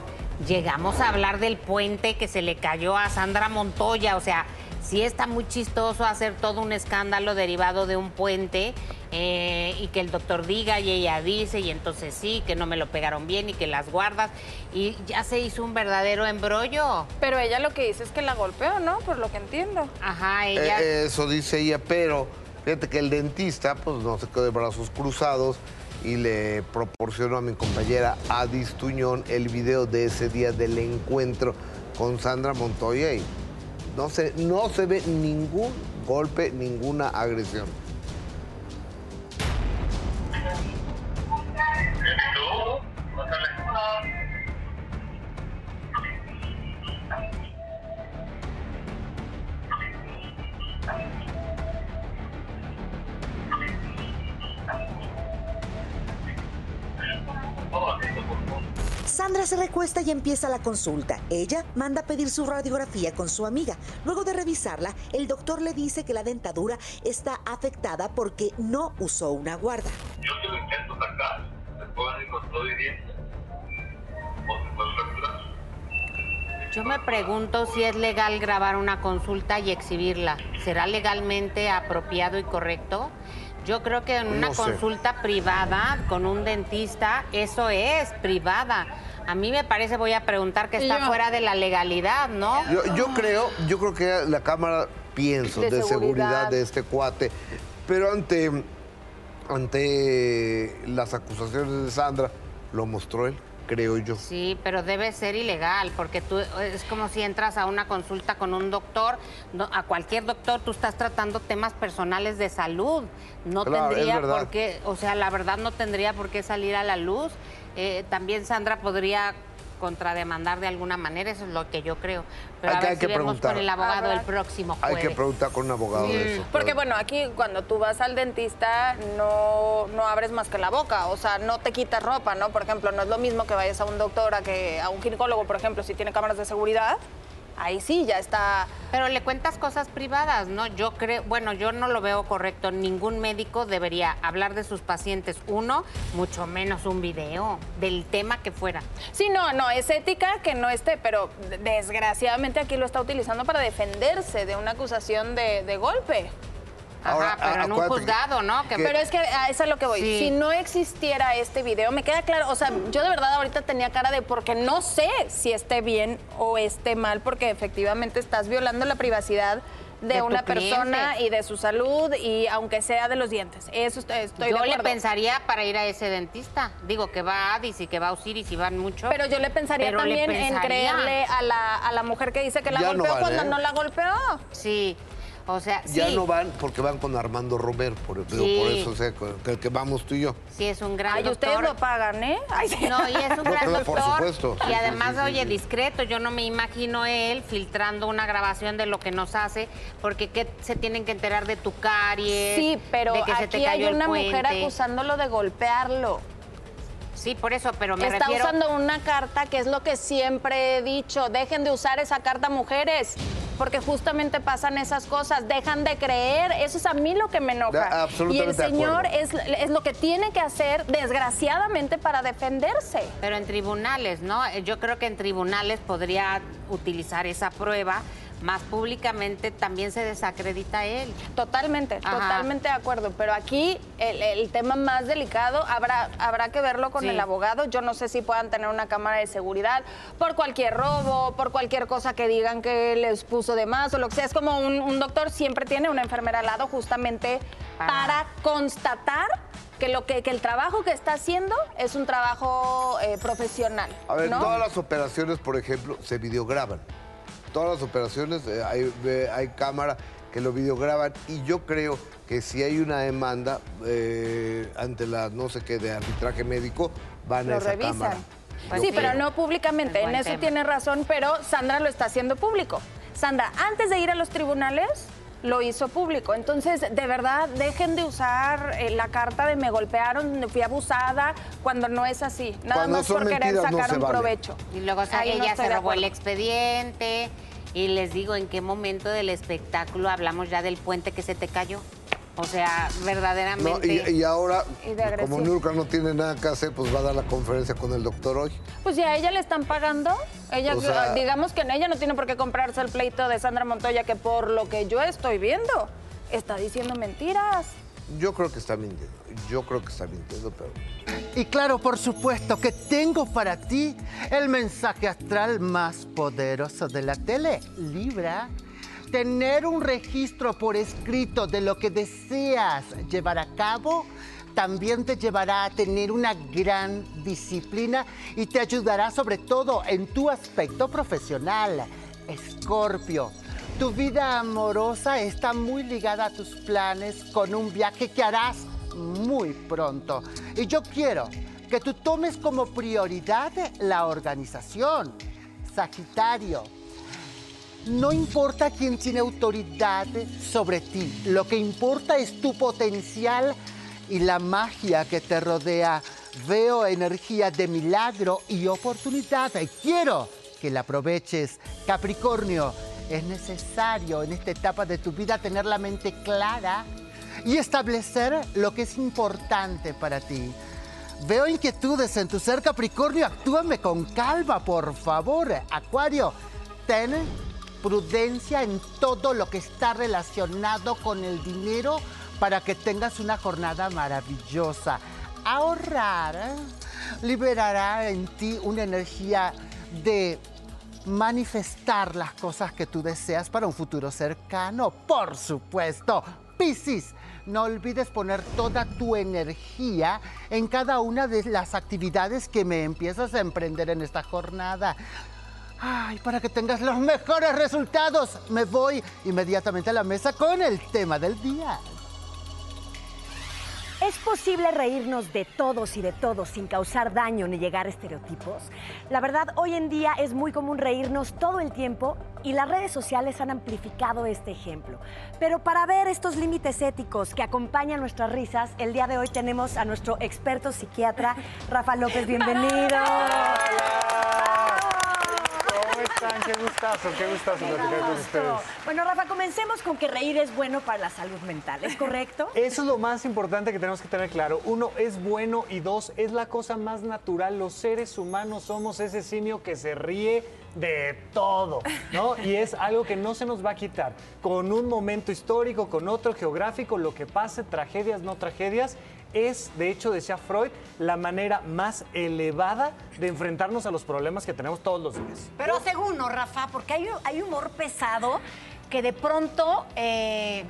llegamos a hablar del puente que se le cayó a Sandra Montoya. O sea, sí está muy chistoso hacer todo un escándalo derivado de un puente eh, y que el doctor diga y ella dice y entonces sí, que no me lo pegaron bien y que las guardas. Y ya se hizo un verdadero embrollo. Pero ella lo que dice es que la golpeó, ¿no? Por lo que entiendo. Ajá, Eh, eso dice ella, pero fíjate que el dentista pues no se quedó de brazos cruzados y le proporcionó a mi compañera Adis Tuñón el video de ese día del encuentro con Sandra Montoya no se, no se ve ningún golpe, ninguna agresión. Y empieza la consulta. Ella manda a pedir su radiografía con su amiga. Luego de revisarla, el doctor le dice que la dentadura está afectada porque no usó una guarda. Yo te lo intento sacar, te puedo decir con todo y dientes. O te puedo retirar. Yo me pregunto si es legal grabar una consulta y exhibirla. ¿Será legalmente apropiado y correcto? Yo creo que en una No sé. consulta privada con un dentista, eso es privada. A mí me parece, voy a preguntar que está Yo- fuera de la legalidad, ¿no? Yo, yo creo, yo creo que la cámara, pienso, De de, seguridad. seguridad. de este cuate, pero ante, ante las acusaciones de Sandra, lo mostró él, creo yo. Sí, pero debe ser ilegal, porque tú es como si entras a una consulta con un doctor, no- a cualquier doctor, tú estás tratando temas personales de salud. No Claro, tendría por qué, o sea, la verdad no tendría por qué salir a la luz. Eh, también Sandra podría contrademandar de alguna manera, eso es lo que yo creo. Pero Hay a que- ver hay si que vemos preguntar. con el abogado el próximo Hay jueves. que preguntar con un abogado de Mm. eso. Porque bueno, aquí cuando tú vas al dentista no, no abres más que la boca, o sea, no te quitas ropa, ¿no? Por ejemplo, no es lo mismo que vayas a un doctor a que a un ginecólogo, por ejemplo, si tiene cámaras de seguridad, ahí sí ya está. Pero le cuentas cosas privadas, ¿no? Yo creo, bueno, yo no lo veo correcto. Ningún médico debería hablar de sus pacientes, uno, mucho menos un video, del tema que fuera. Sí, no, no, es ética que no esté, pero desgraciadamente aquí lo está utilizando para defenderse de una acusación de, de golpe. Ahora, Ajá, pero en un juzgado, ¿no? Que- Pero es que a eso es lo que voy. Sí. Si no existiera este video, me queda claro, o sea, yo de verdad ahorita tenía cara de porque no sé si esté bien o esté mal, porque efectivamente estás violando la privacidad de, una persona cliente. y de su salud y aunque sea de los dientes. Eso estoy, estoy yo de le pensaría para ir a ese dentista. Digo que va a Addis y que va a Osiris y van mucho. Pero yo le pensaría Pero le también en creerle a la, a la mujer que dice que la Ya no golpeó cuando ¿eh? no la golpeó. Sí, o sea, Ya sí. no van porque van con Armando Romer, por, digo, Sí. por eso o sea, con- que, que vamos tú y yo. Sí, es un gran Ay, doctor. ustedes lo pagan, ¿eh? Ay, sí. No, y es un No, gran claro, doctor. por supuesto. Y además, sí, sí, oye, sí. discreto. Yo no me imagino él filtrando una grabación de lo que nos hace, porque ¿qué se tienen que enterar de tu caries? Sí, pero de que se te aquí hay una mujer acusándolo de golpearlo. Sí, por eso, pero me Está refiero... usando una carta que es lo que siempre he dicho. Dejen de usar esa carta, mujeres. Porque justamente pasan esas cosas. Dejan de creer. Eso es a mí lo que me enoja. Y el señor es, es lo que tiene que hacer, desgraciadamente, para defenderse. Pero en tribunales, ¿no? Yo creo que en tribunales podría utilizar esa prueba más públicamente también se desacredita a él. Totalmente, Ajá. totalmente de acuerdo. Pero aquí el, el tema más delicado habrá, habrá que verlo con Sí. el abogado. Yo no sé si puedan tener una cámara de seguridad por cualquier robo, por cualquier cosa que digan que les puso de más o lo que sea. Es como un, un doctor siempre tiene una enfermera al lado justamente para constatar que, lo que, que el trabajo que está haciendo es un trabajo eh, profesional. A ver, ¿no? todas las operaciones, por ejemplo, se videograban. Todas las operaciones eh, hay, eh, hay cámara que lo videograban y yo creo que si hay una demanda eh, ante la no sé qué de arbitraje médico, van a esa revisan. cámara. Pues sí, pero no públicamente. Es En eso tema. tiene razón, pero Sandra lo está haciendo público. Sandra, antes de ir a los tribunales, lo hizo público. Entonces, de verdad, dejen de usar eh, la carta de me golpearon, fui abusada, cuando no es así. Nada Cuando más por querer no sacar un vale. provecho. Y luego no ella estoy se robó el expediente. Y les digo, ¿en qué momento del espectáculo hablamos ya del puente que se te cayó? O sea, No, verdaderamente. y, y ahora, como. Nurka no tiene nada que hacer, pues va a dar la conferencia con el doctor hoy. Pues si a ella le están pagando, ella, O sea- digamos que en ella no tiene por qué comprarse el pleito de Sandra Montoya, que por lo que yo estoy viendo, está diciendo mentiras. Yo creo que está mintiendo. Yo creo que está mintiendo, pero. Y claro, por supuesto que tengo para ti el mensaje astral más poderoso de la tele, Libra. Tener un registro por escrito de lo que deseas llevar a cabo también te llevará a tener una gran disciplina y te ayudará sobre todo en tu aspecto profesional. Escorpio, tu vida amorosa está muy ligada a tus planes con un viaje que harás muy pronto. Y yo quiero que tú tomes como prioridad la organización. Sagitario, no importa quién tiene autoridad sobre ti, lo que importa es tu potencial y la magia que te rodea. Veo energía de milagro y oportunidad. y Quiero que la aproveches. Capricornio, es necesario en esta etapa de tu vida tener la mente clara y establecer lo que es importante para ti. Veo inquietudes en tu ser Capricornio, actúame con calma, por favor. Acuario, ten prudencia en todo lo que está relacionado con el dinero para que tengas una jornada maravillosa. Ahorrar liberará en ti una energía de manifestar las cosas que tú deseas para un futuro cercano. Por supuesto, Piscis, no olvides poner toda tu energía en cada una de las actividades que me empiezas a emprender en esta jornada. Ay, para que tengas los mejores resultados, me voy inmediatamente a la mesa con el tema del día. ¿Es posible reírnos de todos y de todos sin causar daño ni llegar a estereotipos? La verdad, hoy en día es muy común reírnos todo el tiempo y las redes sociales han amplificado este ejemplo. Pero para ver estos límites éticos que acompañan nuestras risas, el día de hoy tenemos a nuestro experto psiquiatra, Rafa López. Bienvenido. ¿Cómo están? Qué gustazo, qué gustazo platicar con ustedes. Bueno, Rafa, comencemos con que reír es bueno para la salud mental, ¿es correcto? Eso es lo más importante que tenemos que tener claro. Uno, es bueno y dos, es la cosa más natural. Los seres humanos somos ese simio que se ríe de todo, ¿no? Y es algo que no se nos va a quitar. Con un momento histórico, con otro geográfico, lo que pase, tragedias, no tragedias, es, de hecho, decía Freud, la manera más elevada de enfrentarnos a los problemas que tenemos todos los días. Pero según, ¿no, Rafa? Porque hay, hay humor pesado que de pronto eh,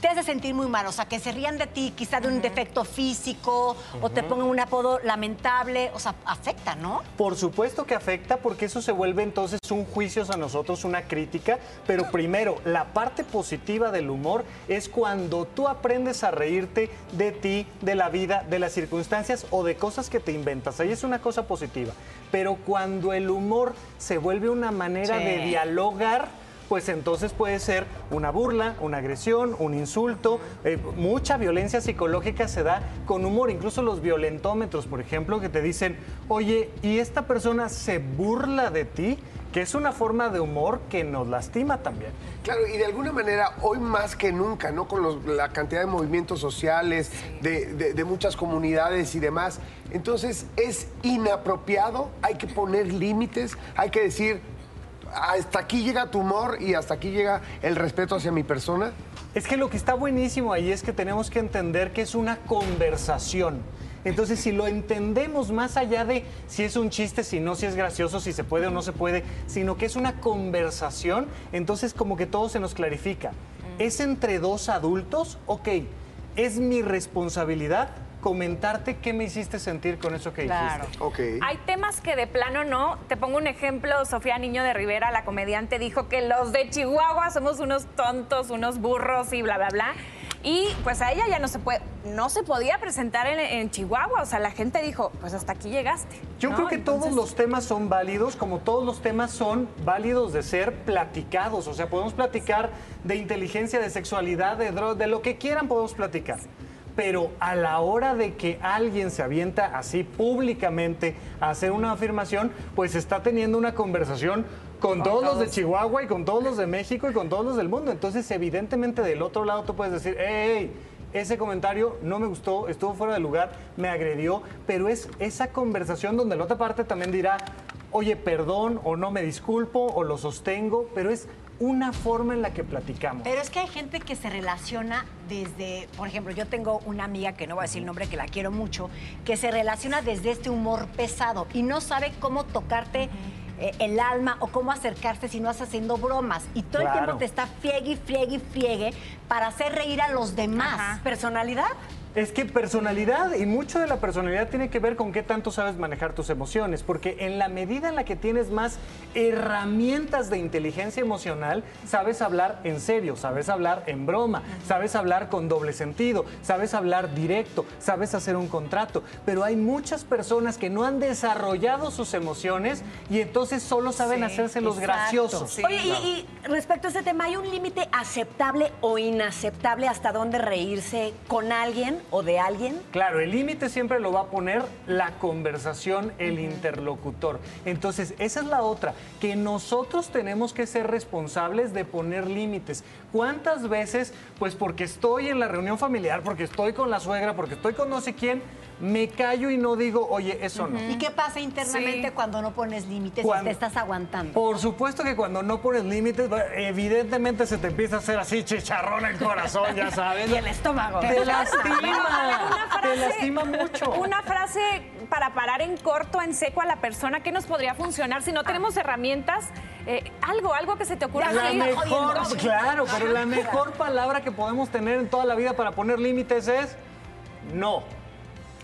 te hace sentir muy mal. O sea, que se rían de ti, quizá de un defecto físico, o te pongan un apodo lamentable. O sea, afecta, ¿no? Por supuesto que afecta porque eso se vuelve entonces un juicio a nosotros, una crítica, pero primero, la parte positiva del humor es cuando tú aprendes a reírte de ti, de la vida, de las circunstancias o de cosas que te inventas. Ahí es una cosa positiva. Pero cuando el humor se vuelve una manera Sí. de dialogar, pues entonces puede ser una burla, una agresión, un insulto. eh, mucha violencia psicológica se da con humor, incluso los violentómetros, por ejemplo, que te dicen, oye, ¿y esta persona se burla de ti? Que es una forma de humor que nos lastima también. Claro, y de alguna manera, hoy más que nunca, ¿no? Con los- la cantidad de movimientos sociales, de, de- de muchas comunidades y demás. Entonces, es inapropiado, hay que poner límites, hay que decir, hasta aquí llega tu humor y hasta aquí llega el respeto hacia mi persona. Es que lo que está buenísimo ahí es que tenemos que entender que es una conversación. Entonces, si lo entendemos más allá de si es un chiste, si no, si es gracioso, si se puede o no se puede, sino que es una conversación, entonces como que todo se nos clarifica. ¿Es entre dos adultos? Ok, es mi responsabilidad comentarte qué me hiciste sentir con eso que Claro. dijiste. Ok. Hay temas que de plano no. Te pongo un ejemplo. Sofía Niño de Rivera, la comediante, dijo que los de Chihuahua somos unos tontos, unos burros y bla, bla, bla. Y pues a ella ya no se puede, no se podía presentar en, en Chihuahua. O sea, la gente dijo, pues hasta aquí llegaste. Yo ¿no? creo que todos los temas son válidos, como todos los temas son válidos de ser platicados. O sea, podemos platicar de inteligencia, de sexualidad, de drogas, de lo que quieran podemos platicar. Pero a la hora de que alguien se avienta así públicamente a hacer una afirmación, pues está teniendo una conversación con todos los de Chihuahua y con todos los de México y con todos los del mundo. Entonces, evidentemente, del otro lado tú puedes decir, hey, ese comentario no me gustó, estuvo fuera de lugar, me agredió, pero es esa conversación donde la otra parte también dirá, oye, perdón, o no me disculpo, o lo sostengo, pero es una forma en la que platicamos. Pero es que hay gente que se relaciona desde, por ejemplo, yo tengo una amiga que no voy a decir el nombre, que la quiero mucho, que se relaciona desde este humor pesado y no sabe cómo tocarte eh, el alma o cómo acercarse si no estás haciendo bromas. Y todo el tiempo te está friegue, y friegue, y friegue para hacer reír a los demás. ¿Personalidad? Es que personalidad y mucho de la personalidad tiene que ver con qué tanto sabes manejar tus emociones, porque en la medida en la que tienes más herramientas de inteligencia emocional, sabes hablar en serio, sabes hablar en broma, sabes hablar con doble sentido, sabes hablar directo, sabes hacer un contrato, pero hay muchas personas que no han desarrollado sus emociones y entonces solo saben hacerse los graciosos. Oye, y, y respecto a este tema, ¿hay un límite aceptable o inaceptable hasta dónde reírse con alguien o de alguien? Claro, el límite siempre lo va a poner la conversación, el interlocutor. Entonces, esa es la otra, que nosotros tenemos que ser responsables de poner límites. ¿Cuántas veces, pues porque estoy en la reunión familiar, porque estoy con la suegra, porque estoy con no sé quién, me callo y no digo, oye, eso no? ¿Y qué pasa internamente Sí. cuando no pones límites y Cuando- te estás aguantando? Por supuesto que cuando no pones límites, evidentemente se te empieza a hacer así chicharrón el corazón, ya sabes. Y el estómago. Te lastima, Una te lastima mucho. Una frase para parar en corto, en seco a la persona, ¿qué nos podría funcionar si no tenemos herramientas? Eh, algo, algo que se te ocurra. La así, mejor, jodiendo. claro, pero la mejor palabra que podemos tener en toda la vida para poner límites es no.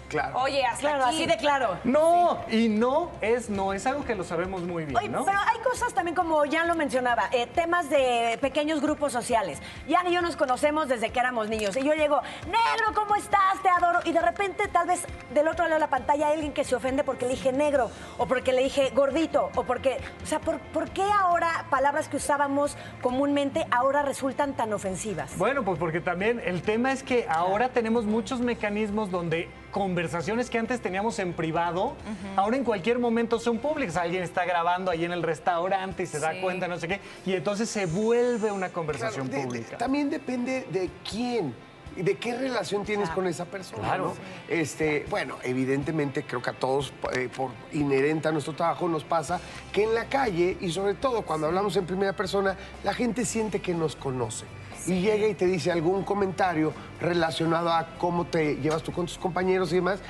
Claro. Oye, hasta Claro, aquí. así de claro. No, y no es no, es algo que lo sabemos muy bien, Oye, ¿no? pero hay cosas también, como ya lo mencionaba, eh, temas de pequeños grupos sociales. Jan y yo nos conocemos desde que éramos niños. Y yo llego, negro, ¿cómo estás? Te adoro. Y de repente, tal vez del otro lado de la pantalla hay alguien que se ofende porque le dije negro, o porque le dije gordito, o porque. O sea, ¿por, por qué ahora palabras que usábamos comúnmente ahora resultan tan ofensivas? Bueno, pues porque también el tema es que ahora tenemos muchos mecanismos donde conversaciones que antes teníamos en privado, ahora en cualquier momento son públicas. Alguien está grabando ahí en el restaurante y se da cuenta, no sé qué, y entonces se vuelve una conversación Claro, de- de- pública. también depende de quién. y ¿De qué relación tienes con esa persona? Claro. ¿no? Este, bueno, evidentemente creo que a todos, eh, por inherente a nuestro trabajo, nos pasa que en la calle, y sobre todo cuando hablamos en primera persona, la gente siente que nos conoce. Y llega y te dice algún comentario relacionado a cómo te llevas tú con tus compañeros y demás,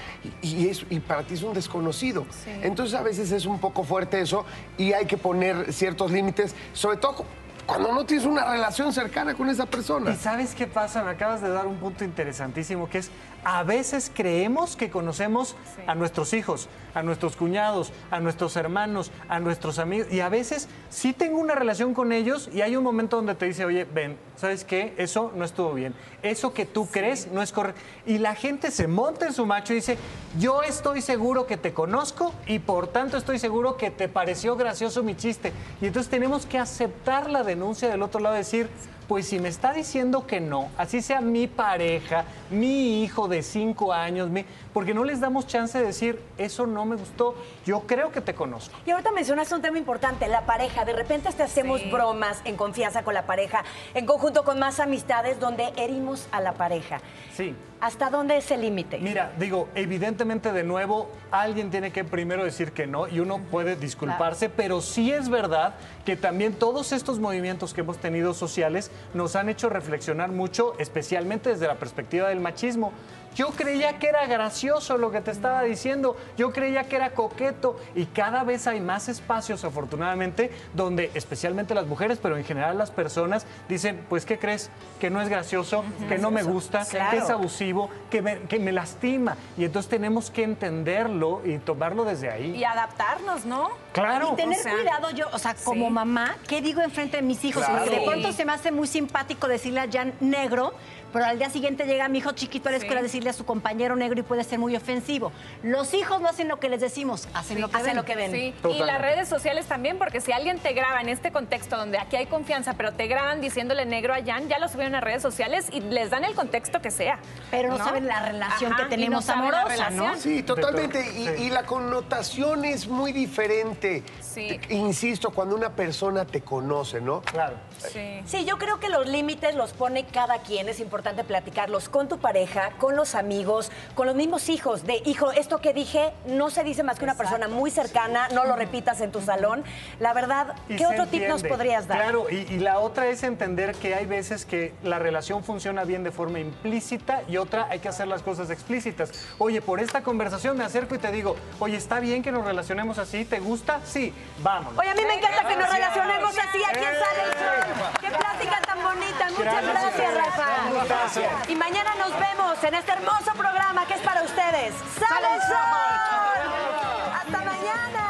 y, y es, y para ti es un desconocido. Entonces a veces es un poco fuerte eso y hay que poner ciertos límites, sobre todo cuando no tienes una relación cercana con esa persona. ¿Y sabes qué pasa? Me acabas de dar un punto interesantísimo que es a veces creemos que conocemos a nuestros hijos, a nuestros cuñados, a nuestros hermanos, a nuestros amigos y a veces sí tengo una relación con ellos y hay un momento donde te dice, oye, ven, ¿sabes qué? Eso no estuvo bien. Eso que tú crees no es correcto. Y la gente se monta en su macho y dice, yo estoy seguro que te conozco y por tanto estoy seguro que te pareció gracioso mi chiste. Y entonces tenemos que aceptar la denuncia del otro lado, decir, pues si me está diciendo que no, así sea mi pareja, mi hijo de cinco años, mi- porque no les damos chance de decir, eso no me gustó, yo creo que te conozco. Y ahorita mencionaste un tema importante, la pareja. De repente hasta hacemos bromas en confianza con la pareja, en conjunto con más amistades donde herimos a la pareja. Sí. ¿Hasta dónde es el límite? Mira, digo, evidentemente de nuevo alguien tiene que primero decir que no y uno puede disculparse, pero sí es verdad que también todos estos movimientos que hemos tenido sociales nos han hecho reflexionar mucho, especialmente desde la perspectiva del machismo. Yo creía que era gracioso lo que te estaba diciendo, yo creía que era coqueto y cada vez hay más espacios, afortunadamente, donde especialmente las mujeres, pero en general las personas dicen, pues, ¿qué crees? Que no es gracioso, que no me gusta, Claro. que es abusivo, que me, que me lastima. Y entonces tenemos que entenderlo y tomarlo desde ahí. Y adaptarnos, ¿no? Claro. Y tener O sea, cuidado yo, o sea, como mamá, ¿qué digo enfrente de mis hijos? Claro. Porque de pronto se me hace muy simpático decirle a Jan negro, pero al día siguiente llega mi hijo chiquito a la escuela a decirle a su compañero negro y puede ser muy ofensivo. Los hijos no hacen lo que les decimos, hacen lo que hacen ven. lo que ven. Sí, y las redes sociales también, porque si alguien te graba en este contexto donde aquí hay confianza, pero te graban diciéndole negro a Jan, ya lo subieron a redes sociales y les dan el contexto que sea. Pero no saben la relación que tenemos la amorosa, ¿no? relación. Sí, totalmente. Y, Sí. y la connotación es muy diferente. Sí. Insisto, cuando una persona te conoce, ¿no? Claro. Sí. Sí, yo creo que los límites los pone cada quien. Es importante platicarlos con tu pareja, con los amigos, con los mismos hijos. De, hijo, esto que dije no se dice más que una persona muy cercana, no lo repitas en tu salón. La verdad, ¿qué otro tip nos podrías dar? Claro, y, y la otra es entender que hay veces que la relación funciona bien de forma implícita y otra hay que hacer las cosas explícitas. Oye, por esta conversación me acerco y te digo, oye, ¿está bien que nos relacionemos así? ¿Te gusta? Sí, vámonos. Oye, a mí me encanta que nos relacionemos así. Aquí en Sale el Sol. Qué plática tan bonita. Muchas Gracias. gracias, Rafa. Y mañana nos vemos en este hermoso programa que es para ustedes. ¡Sale, sol! ¡Hasta mañana!